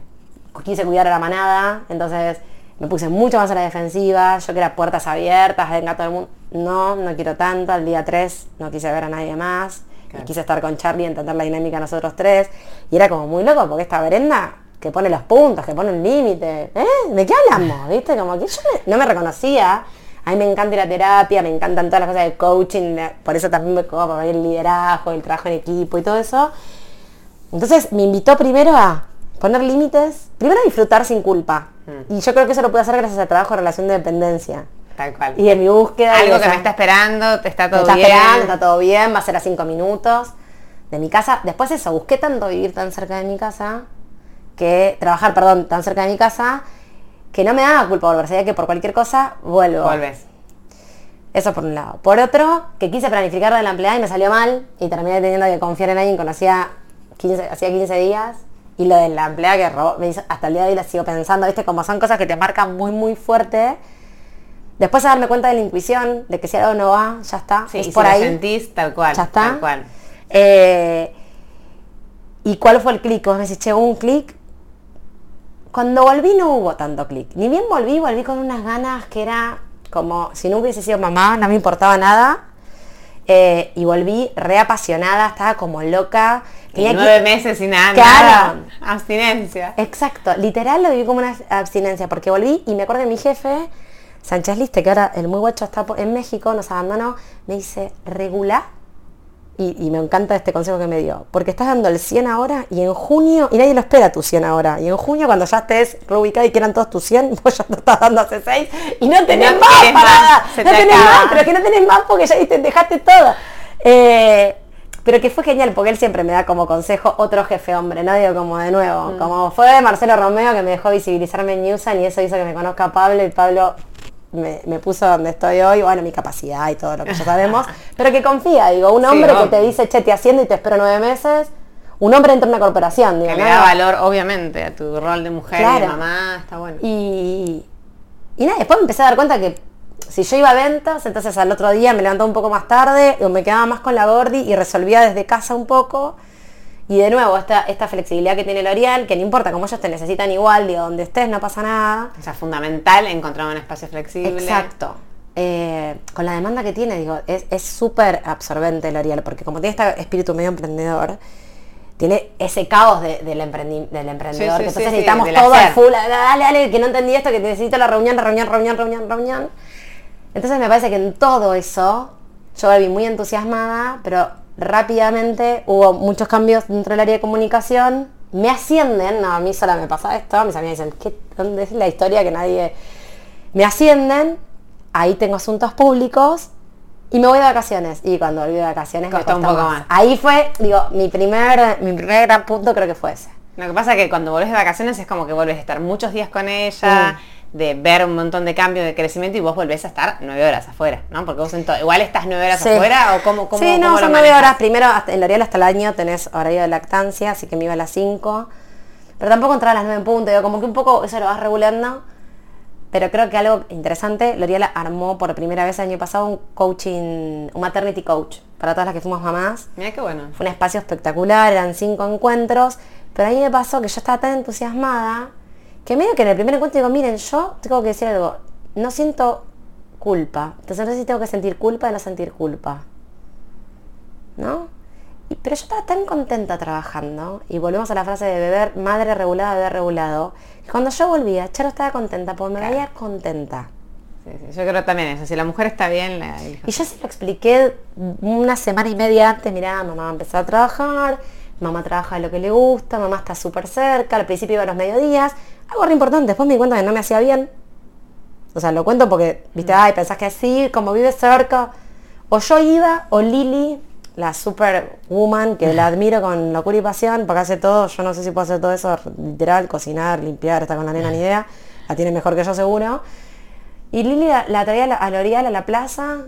quise cuidar a la manada. Entonces me puse mucho más a la defensiva. Yo que era puertas abiertas, venga todo el mundo. No, no quiero tanto. Al día 3 no quise ver a nadie más. Claro. Y quise estar con Charlie y entender la dinámica nosotros tres. Y era como muy loco porque esta Brenda que pone los puntos, que pone un límite. ¿Eh? ¿De qué hablamos? ¿Viste? Como que yo me- no me reconocía. A mí me encanta ir a terapia, me encantan todas las cosas de coaching, por eso también me copa para el liderazgo, el trabajo en equipo y todo eso. Entonces me invitó primero a poner límites, primero disfrutar sin culpa. Mm. Y yo creo que eso lo pude hacer gracias al trabajo de relación de dependencia. Tal cual. Y de mi búsqueda. Algo que esa- me está esperando, te está me todo está bien. esperando, está todo bien, va a ser a cinco minutos de mi casa. Después eso, busqué tanto vivir tan cerca de mi casa, que trabajar, perdón, tan cerca de mi casa, que no me daba culpa volver. Sabía que por cualquier cosa vuelvo. Volves. Eso por un lado. Por otro, que quise planificar de la empleada y me salió mal y terminé teniendo que confiar en alguien que conocía 15, hacía 15 días. Y lo de la empleada que robó, me hizo- hasta el día de hoy la sigo pensando, ¿viste? Como son cosas que te marcan muy, muy fuerte. Después de darme cuenta de la intuición, de que si algo no va, ya está. Sí, es y por si ahí. lo sentís, tal cual. Ya está. Tal cual. Eh, ¿Y cuál fue el clic? Vos me decís, che, ¿hubo un clic. Cuando volví no hubo tanto clic. Ni bien volví, volví con unas ganas que era como si no hubiese sido mamá, no me importaba nada. Eh, y volví reapasionada, estaba como loca. Tenía nueve meses sin nada, Claro. nada. Abstinencia. Exacto, literal lo viví como una abstinencia, porque volví y me acuerdo que mi jefe, Sánchez Liste, que ahora el muy guacho está en México, nos abandonó, me dice, regula, y, y me encanta este consejo que me dio, porque estás dando el 100 ahora y en junio, y nadie lo espera tu 100 ahora, y en junio cuando ya estés reubicado y quieran todos tus 100, vos ya te estás dando hace 6 y no tenés No más para no te tenés acaba. más, pero que no tenés más porque ya te dejaste todo. Eh, pero que fue genial, porque él siempre me da como consejo otro jefe hombre, no digo como de nuevo, Mm. como fue Marcelo Romeo que me dejó visibilizarme en Newsan y eso hizo que me conozca a Pablo y Pablo me, me puso donde estoy hoy, bueno, mi capacidad y todo lo que ya sabemos, pero que confía, digo, un Sí, hombre que te dice, che, te haciendo y te espero nueve meses, un hombre entra en una corporación, digo, Que le da valor, obviamente, a tu rol de mujer y de mamá, está bueno. Y, y nada, después me empecé a dar cuenta que si yo iba a ventas, entonces al otro día me levantaba un poco más tarde o me quedaba más con la Gordi y resolvía desde casa un poco. Y de nuevo, esta, esta flexibilidad que tiene L'Oreal, que no importa, como ellos te necesitan igual, digo, donde estés no pasa nada. O sea, fundamental encontrar un espacio flexible. Exacto. Eh, con la demanda que tiene, digo, es es súper absorbente L'Oreal, porque como tiene este espíritu medio emprendedor, tiene ese caos de- del, emprendi- del emprendedor, Sí, que entonces sí, necesitamos todo al full, dale, dale, que no entendí esto, que necesito la reunión, reunión, reunión, reunión, reunión. Entonces me parece que en todo eso yo volví muy entusiasmada, pero rápidamente hubo muchos cambios dentro del área de comunicación. Me ascienden, no, a mí sola me pasa esto, mis amigas dicen, ¿qué, ¿dónde es la historia que nadie... Me ascienden, ahí tengo asuntos públicos y me voy de vacaciones. Y cuando volví de vacaciones me Costó un costó poco más. más. Ahí fue, digo, mi primer, mi primer gran punto creo que fue ese. Lo que pasa es que cuando volvés de vacaciones es como que vuelves a estar muchos días con ella, de ver un montón de cambios, de crecimiento y vos volvés a estar nueve horas afuera, ¿no? Porque vos en to- igual estás nueve horas Sí. afuera o cómo, cómo, sí, no, cómo son nueve horas. Primero, hasta, en L'Oreal hasta el año tenés horario de lactancia, así que me iba a las 5. Pero tampoco entraba a las 9 en punto, digo, como que un poco eso lo vas regulando. Pero creo que algo interesante, L'Oreal armó por primera vez el año pasado un coaching, un maternity coach para todas las que fuimos mamás. Mira qué bueno. Fue un espacio espectacular, eran cinco encuentros, pero a mí me pasó que yo estaba tan entusiasmada que medio que en el primer encuentro digo, miren, yo tengo que decir algo, no siento culpa, entonces no sé si tengo que sentir culpa de no sentir culpa. ¿No? Y- pero yo estaba tan contenta trabajando, y volvemos a la frase de beber, madre regulada, bebé regulado, que cuando yo volvía, Charo estaba contenta, porque me Claro. veía contenta. Sí, sí, Yo creo también eso. Si la mujer está bien, la el hijo Y yo se lo expliqué una semana y media antes, mirá, mamá va a empezar a trabajar, mamá trabaja de lo que le gusta, mamá está súper cerca, al principio iba a los mediodías, algo re importante, después me di cuenta que no me hacía bien. O sea, lo cuento porque, viste, ay, pensás que sí, como vive cerca. O yo iba, o Lili, la superwoman, que la admiro con locura y pasión, porque hace todo, yo no sé si puedo hacer todo eso, literal, cocinar, limpiar, está con la nena ni idea, la tiene mejor que yo seguro. Y Lili la, la traía a L'Oreal, a la plaza,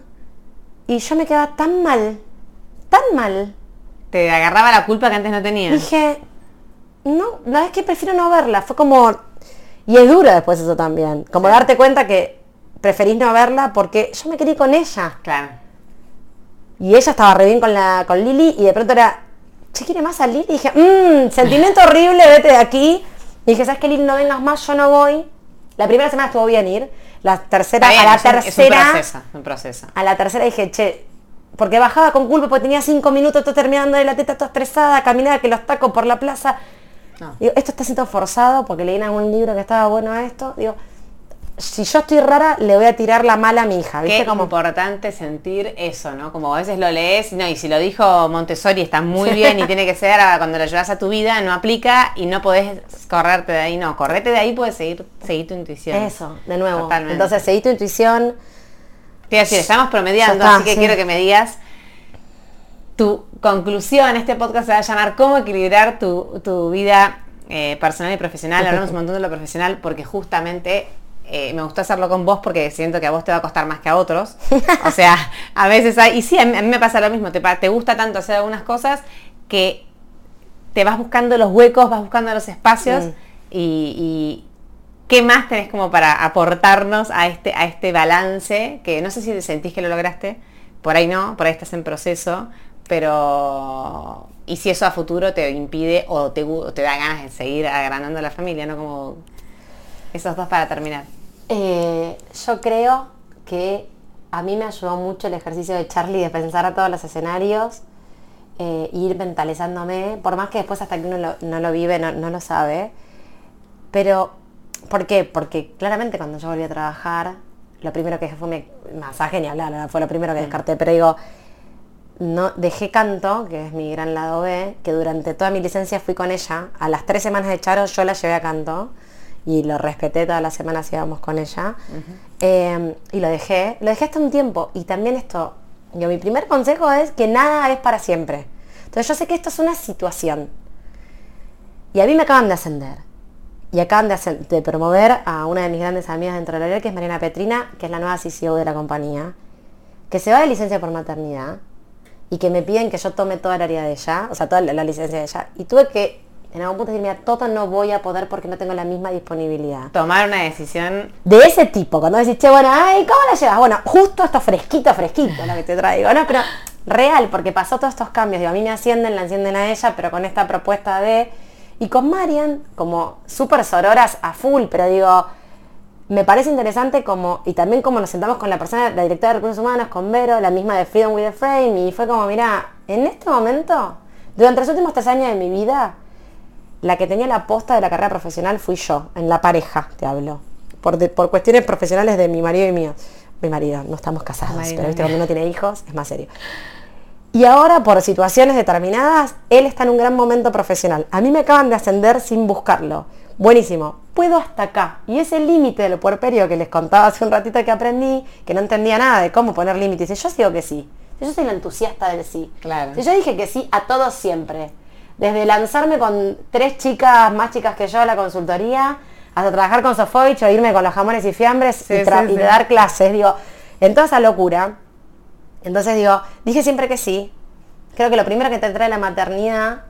y yo me quedaba tan mal, tan mal. Te agarraba la culpa que antes no tenías. Dije, no, la vez que prefiero no verla. Fue como, y es duro después eso también, como Sí. darte cuenta que preferís no verla porque yo me quería ir con ella. Claro. Y ella estaba re bien con, la, con Lili y de pronto era, che, quiere más a Lili. Y dije, mmm, sentimiento horrible, vete de aquí. Y dije, ¿sabes qué, Lili? No vengas más, yo no voy. La primera semana estuvo bien ir. La tercera, bien, a la es un- tercera, Es un proceso, un proceso. a la tercera dije, che, porque bajaba con culpa porque tenía cinco minutos, todo terminando de la teta toda estresada, caminaba que los tacos por la plaza. No. Digo, esto está siendo forzado porque leí en algún libro que estaba bueno esto. Digo, si yo estoy rara, le voy a tirar la mala a mi hija. ¿Viste? Qué Como, importante sentir eso, ¿no? Como a veces lo lees, no, y si lo dijo Montessori está muy bien y tiene que ser ahora cuando lo llevas a tu vida, no aplica y no podés correrte de ahí, no, correte de ahí, puedes seguir, seguir tu intuición. eso, de nuevo. Totalmente. Entonces, seguí tu intuición. Te iba a decir, estamos promediando, está, así que sí. quiero que me digas tu conclusión. Este podcast se va a llamar ¿Cómo equilibrar tu, tu vida eh, personal y profesional? Hablamos un montón de lo profesional porque justamente eh, me gustó hacerlo con vos porque siento que a vos te va a costar más que a otros. O sea, a veces hay... Y sí, a mí, a mí me pasa lo mismo. Te, gusta tanto hacer algunas cosas que te vas buscando los huecos, vas buscando los espacios Mm. y, y ¿qué más tenés como para aportarnos a este, a este balance? Que no sé si te sentís que lo lograste, por ahí no, por ahí estás en proceso, pero y si eso a futuro te impide o te, gu- o te da ganas de seguir agrandando la familia, ¿no? Como esos dos para terminar. Eh, yo creo que a mí me ayudó mucho el ejercicio de Charlie de pensar a todos los escenarios, eh, ir mentalizándome, por más que después hasta que uno lo- no lo vive, no, no lo sabe. Pero, ¿por qué? Porque claramente cuando yo volví a trabajar, lo primero que dejé fue mi masaje ni hablar, fue lo primero que descarté, pero digo, no dejé canto, que es mi gran lado B, que durante toda mi licencia fui con ella. A las tres semanas de Charo yo la llevé a canto y lo respeté todas las semanas íbamos con ella. Eh, y lo dejé, lo dejé hasta un tiempo. Y también esto, yo, mi primer consejo es que nada es para siempre. Entonces yo sé que esto es una situación. Y a mí me acaban de ascender. Y acaban de, promover a una de mis grandes amigas dentro de la red, que es Mariana Petrina, que es la nueva CCO de la compañía, que se va de licencia por maternidad y que me piden que yo tome toda el área de ella, o sea, toda la, la licencia de ella. Y tuve que, en algún punto, decir, mira, todo no voy a poder porque no tengo la misma disponibilidad. Tomar una decisión De ese tipo, cuando decís, che, bueno, ay, ¿cómo la llevas? Bueno, justo esto fresquito, fresquito, lo que te traigo, ¿no? Pero real, porque pasó todos estos cambios. Digo, a mí me ascienden, la encienden a ella, pero con esta propuesta de... Y con Marian, como súper sororas a full, pero digo, me parece interesante como, y también como nos sentamos con la persona, la directora de recursos humanos, con Vero, la misma de Freedom with the Frame, y fue como, mira, en este momento, durante los últimos tres años de mi vida, la que tenía la posta de la carrera profesional fui yo, en la pareja, te hablo. Por, de- por cuestiones profesionales de mi marido y mío. Mi marido, no estamos casados, pero viste, cuando uno tiene hijos es más serio. Y ahora, por situaciones determinadas, él está en un gran momento profesional. A mí me acaban de ascender sin buscarlo. Buenísimo. Puedo hasta acá. Y ese límite del puerperio que les contaba hace un ratito que aprendí, que no entendía nada de cómo poner límites. Y yo digo que sí. Yo soy la entusiasta del sí. Claro. Yo dije que sí a todos siempre. Desde lanzarme con tres chicas más chicas que yo a la consultoría, hasta trabajar con Sofovich o irme con los jamones y fiambres Sí, y, tra- sí, y sí. dar clases, digo, en toda esa locura. Entonces digo, dije siempre que sí. Creo que lo primero que te trae la maternidad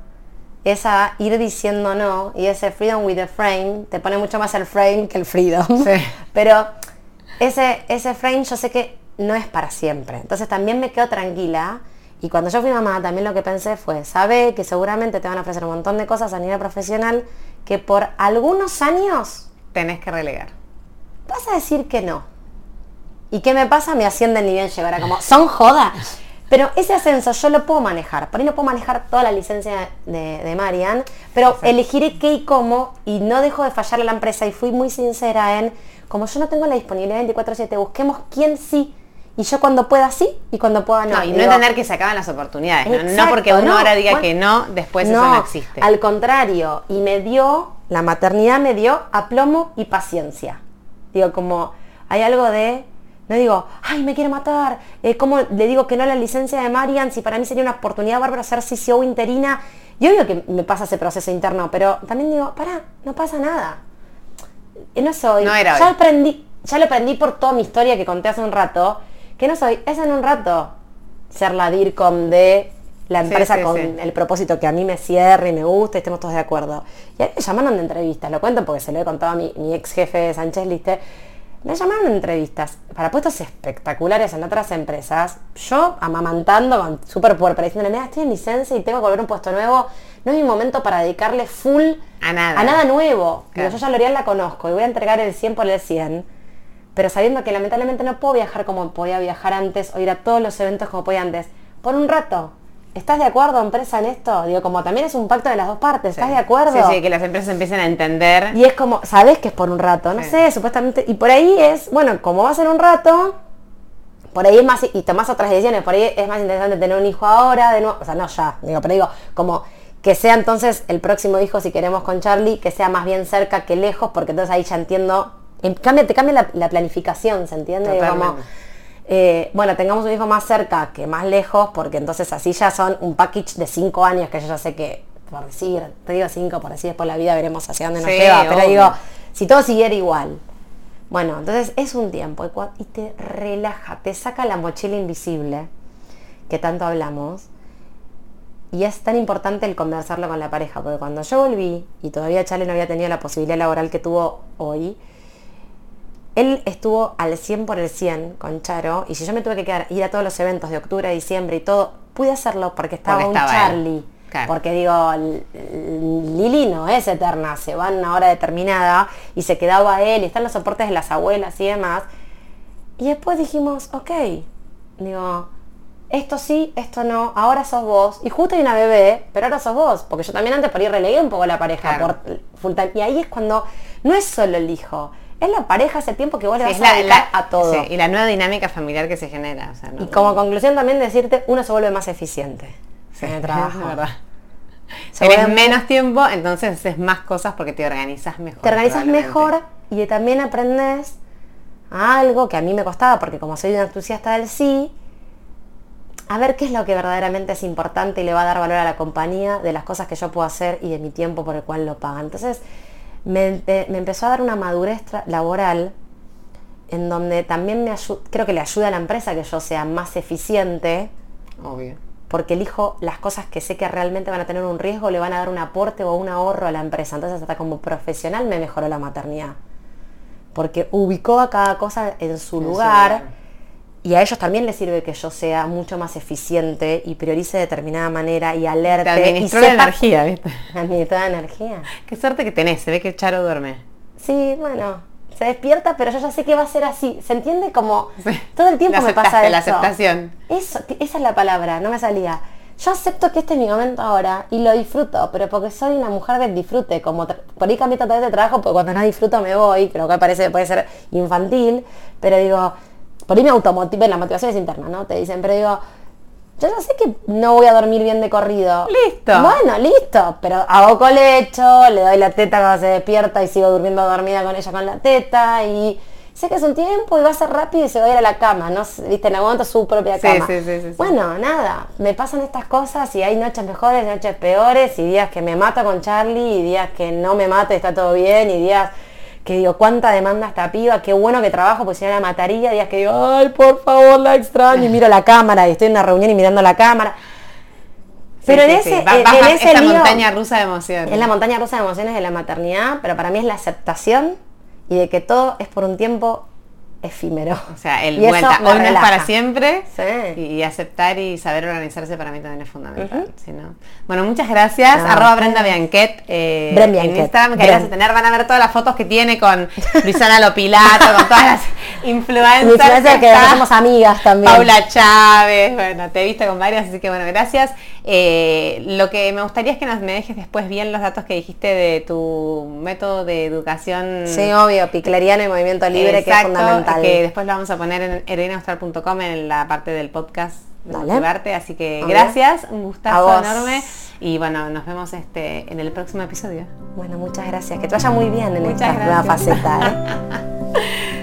es a ir diciendo no y ese freedom with the frame te pone mucho más el frame que el freedom. Sí. Pero ese, ese frame yo sé que no es para siempre. Entonces también me quedo tranquila. Y cuando yo fui mamá también lo que pensé fue, sabe que seguramente te van a ofrecer un montón de cosas a nivel profesional que por algunos años Tenés que relegar. vas a decir que no. ¿Y qué me pasa? Me ascienden ni bien llegar a como, son jodas. Pero ese ascenso yo lo puedo manejar. Por ahí no puedo manejar toda la licencia de, de Marian, pero elegiré qué y cómo y no dejo de fallar a la empresa y fui muy sincera en, como yo no tengo la disponibilidad 24/7, busquemos quién sí y yo cuando pueda sí y cuando pueda no. No, y no entender que se acaban las oportunidades. ¿no? Porque uno no. ahora diga Bueno, que no, después eso no existe. Al contrario, y me dio, la maternidad me dio aplomo y paciencia. Digo, como hay algo de, no digo, ay, me quiere matar, eh, ¿cómo le digo que no a la licencia de Marian si para mí sería una oportunidad bárbara ser CCO interina? Y obvio que me pasa ese proceso interno, pero también digo, pará, no pasa nada. Eh, No soy, No era ya aprendí, ya lo aprendí por toda mi historia que conté hace un rato, que no soy, es en un rato ser la DIRCOM de la empresa sí, con sí. el propósito que a mí me cierre y me gusta y estemos todos de acuerdo. Y a mí me llamaron de entrevistas, lo cuento porque se lo he contado a mi, mi ex jefe Sánchez Liste. Me llamaron entrevistas para puestos espectaculares en otras empresas. Yo amamantando con súper puerpera diciéndole, mira, estoy en licencia y tengo que volver a un puesto nuevo. No es mi momento para dedicarle full A nada. a nada nuevo. Claro. Digo, yo ya L'Oreal la conozco y voy a entregar el 100 por el 100 pero sabiendo que lamentablemente no puedo viajar como podía viajar antes o ir a todos los eventos como podía antes, por un rato. ¿Estás de acuerdo, empresa, en esto? Digo, como también es un pacto de las dos partes, ¿estás Sí. de acuerdo? Sí, sí, que las empresas empiecen a entender. Y es como, ¿sabes que es por un rato? No Sí. sé, supuestamente. Y por ahí es, bueno, como va a ser un rato, por ahí es más, y tomás otras decisiones, por ahí es más interesante tener un hijo ahora, de nuevo, o sea, no ya, digo, pero digo, como que sea entonces el próximo hijo, si queremos con Charlie, que sea más bien cerca que lejos, porque entonces ahí ya entiendo, em, cambia, te cambia la, la planificación, ¿se entiende? Como, Totalmente. Eh, bueno, tengamos un hijo más cerca que más lejos, porque entonces así ya son un package de cinco años que yo ya sé que, por decir, te digo cinco, por decir después la vida veremos hacia dónde nos Sí, lleva, pero digo, si todo siguiera igual. Bueno, entonces es un tiempo y te relaja, te saca la mochila invisible que tanto hablamos. Y es tan importante el conversarlo con la pareja, porque cuando yo volví y todavía Charlie no había tenido la posibilidad laboral que tuvo hoy, él estuvo al 100 por el 100 con Charo y si yo me tuve que quedar, ir a todos los eventos de octubre, diciembre y todo, pude hacerlo porque estaba Porque un estaba. Charlie. Claro. Porque digo, Lili no es eterna, se va en una hora determinada y se quedaba él y están los soportes de las abuelas y demás. Y después dijimos, ok, digo, esto sí, esto no, ahora sos vos. Y justo hay una bebé, pero ahora sos vos, porque yo también antes por ahí relegué un poco la pareja Claro. por full time. Y ahí es cuando no es solo el hijo, es la pareja ese tiempo que vos le vas es a dedicar a todo. sí, y la nueva dinámica familiar que se genera. o sea, no- Y como conclusión también decirte, uno se vuelve más eficiente Sí, en el es trabajo. verdad. Se Tenés vuelve- menos tiempo, entonces haces más cosas porque te organizas mejor. te organizas mejor y también aprendes a algo que a mí me costaba, porque como soy una entusiasta del sí, a ver qué es lo que verdaderamente es importante y le va a dar valor a la compañía, de las cosas que yo puedo hacer y de mi tiempo por el cual lo pagan. Entonces, me, empe- me empezó a dar una madurez laboral en donde también me creo que le ayuda a la empresa que yo sea más eficiente, Obvio. porque elijo las cosas que sé que realmente van a tener un riesgo, le van a dar un aporte o un ahorro a la empresa. Entonces hasta como profesional me mejoró la maternidad. Porque ubicó a cada cosa en su En su lugar lugar. Y a ellos también les sirve que yo sea mucho más eficiente y priorice de determinada manera y alerte. Te y administró la sepa- energía, ¿viste? Administrar la energía. Qué suerte que tenés, se ve que Charo duerme. Sí, bueno, se despierta, pero yo ya sé que va a ser así. ¿Se entiende? Como Sí. todo el tiempo me pasa aceptaste, la eso. aceptación. Eso, esa es la palabra, no me salía. Yo acepto que este es mi momento ahora y lo disfruto, pero porque soy una mujer del disfrute, como por ahí cambié totalmente de trabajo, porque cuando no disfruto me voy, creo que parece puede ser infantil, pero digo, por ahí me automotive, la motivación es interna, ¿no? Te dicen, pero digo, yo ya sé que no voy a dormir bien de corrido. Listo. Bueno, listo, pero hago colecho, le doy la teta cuando se despierta y sigo durmiendo dormida con ella con la teta y sé que es un tiempo y va a ser rápido y se va a ir a la cama, ¿no? Viste, en algún momento su propia cama. sí, sí, sí, sí. Bueno, nada, me pasan estas cosas y hay noches mejores, noches peores y días que me mato con Charlie y días que no me mato y está todo bien y días que digo, cuánta demanda esta piba, qué bueno que trabajo, porque si no la mataría, días que digo, ay, por favor, la extraño, y miro la cámara, y estoy en una reunión y mirando la cámara. Pero Sí, en sí, ese, sí. En- en ese esa lío- montaña rusa de emociones. es la montaña rusa de emociones de la maternidad, pero para mí es la aceptación y de que todo es por un tiempo efímero. O sea, el Y vuelta, hoy no es para siempre. Sí. Y, aceptar y saber organizarse para mí también es fundamental. si no- Bueno, muchas gracias. No, Arroba. Brenda Bianquet. eh, Bren en Bianquet. Instagram que ahí vas a tener, van a ver todas las fotos que tiene con Luisana Lopilato, con todas las influencers. Que somos amigas también. Paula Chávez, bueno, te he visto con varias, así que bueno, gracias. Eh, lo que me gustaría es que nos me dejes después bien los datos que dijiste de tu método de educación. Sí, obvio, picleriano y movimiento libre, que es Exacto, que después lo vamos a poner en ereinaustral.com en la parte del podcast de así que gracias, un gustazo enorme y bueno, nos vemos este en el próximo episodio. Bueno, muchas gracias. Que te vaya muy bien en Muchas esta nueva gracias. faceta. ¿eh?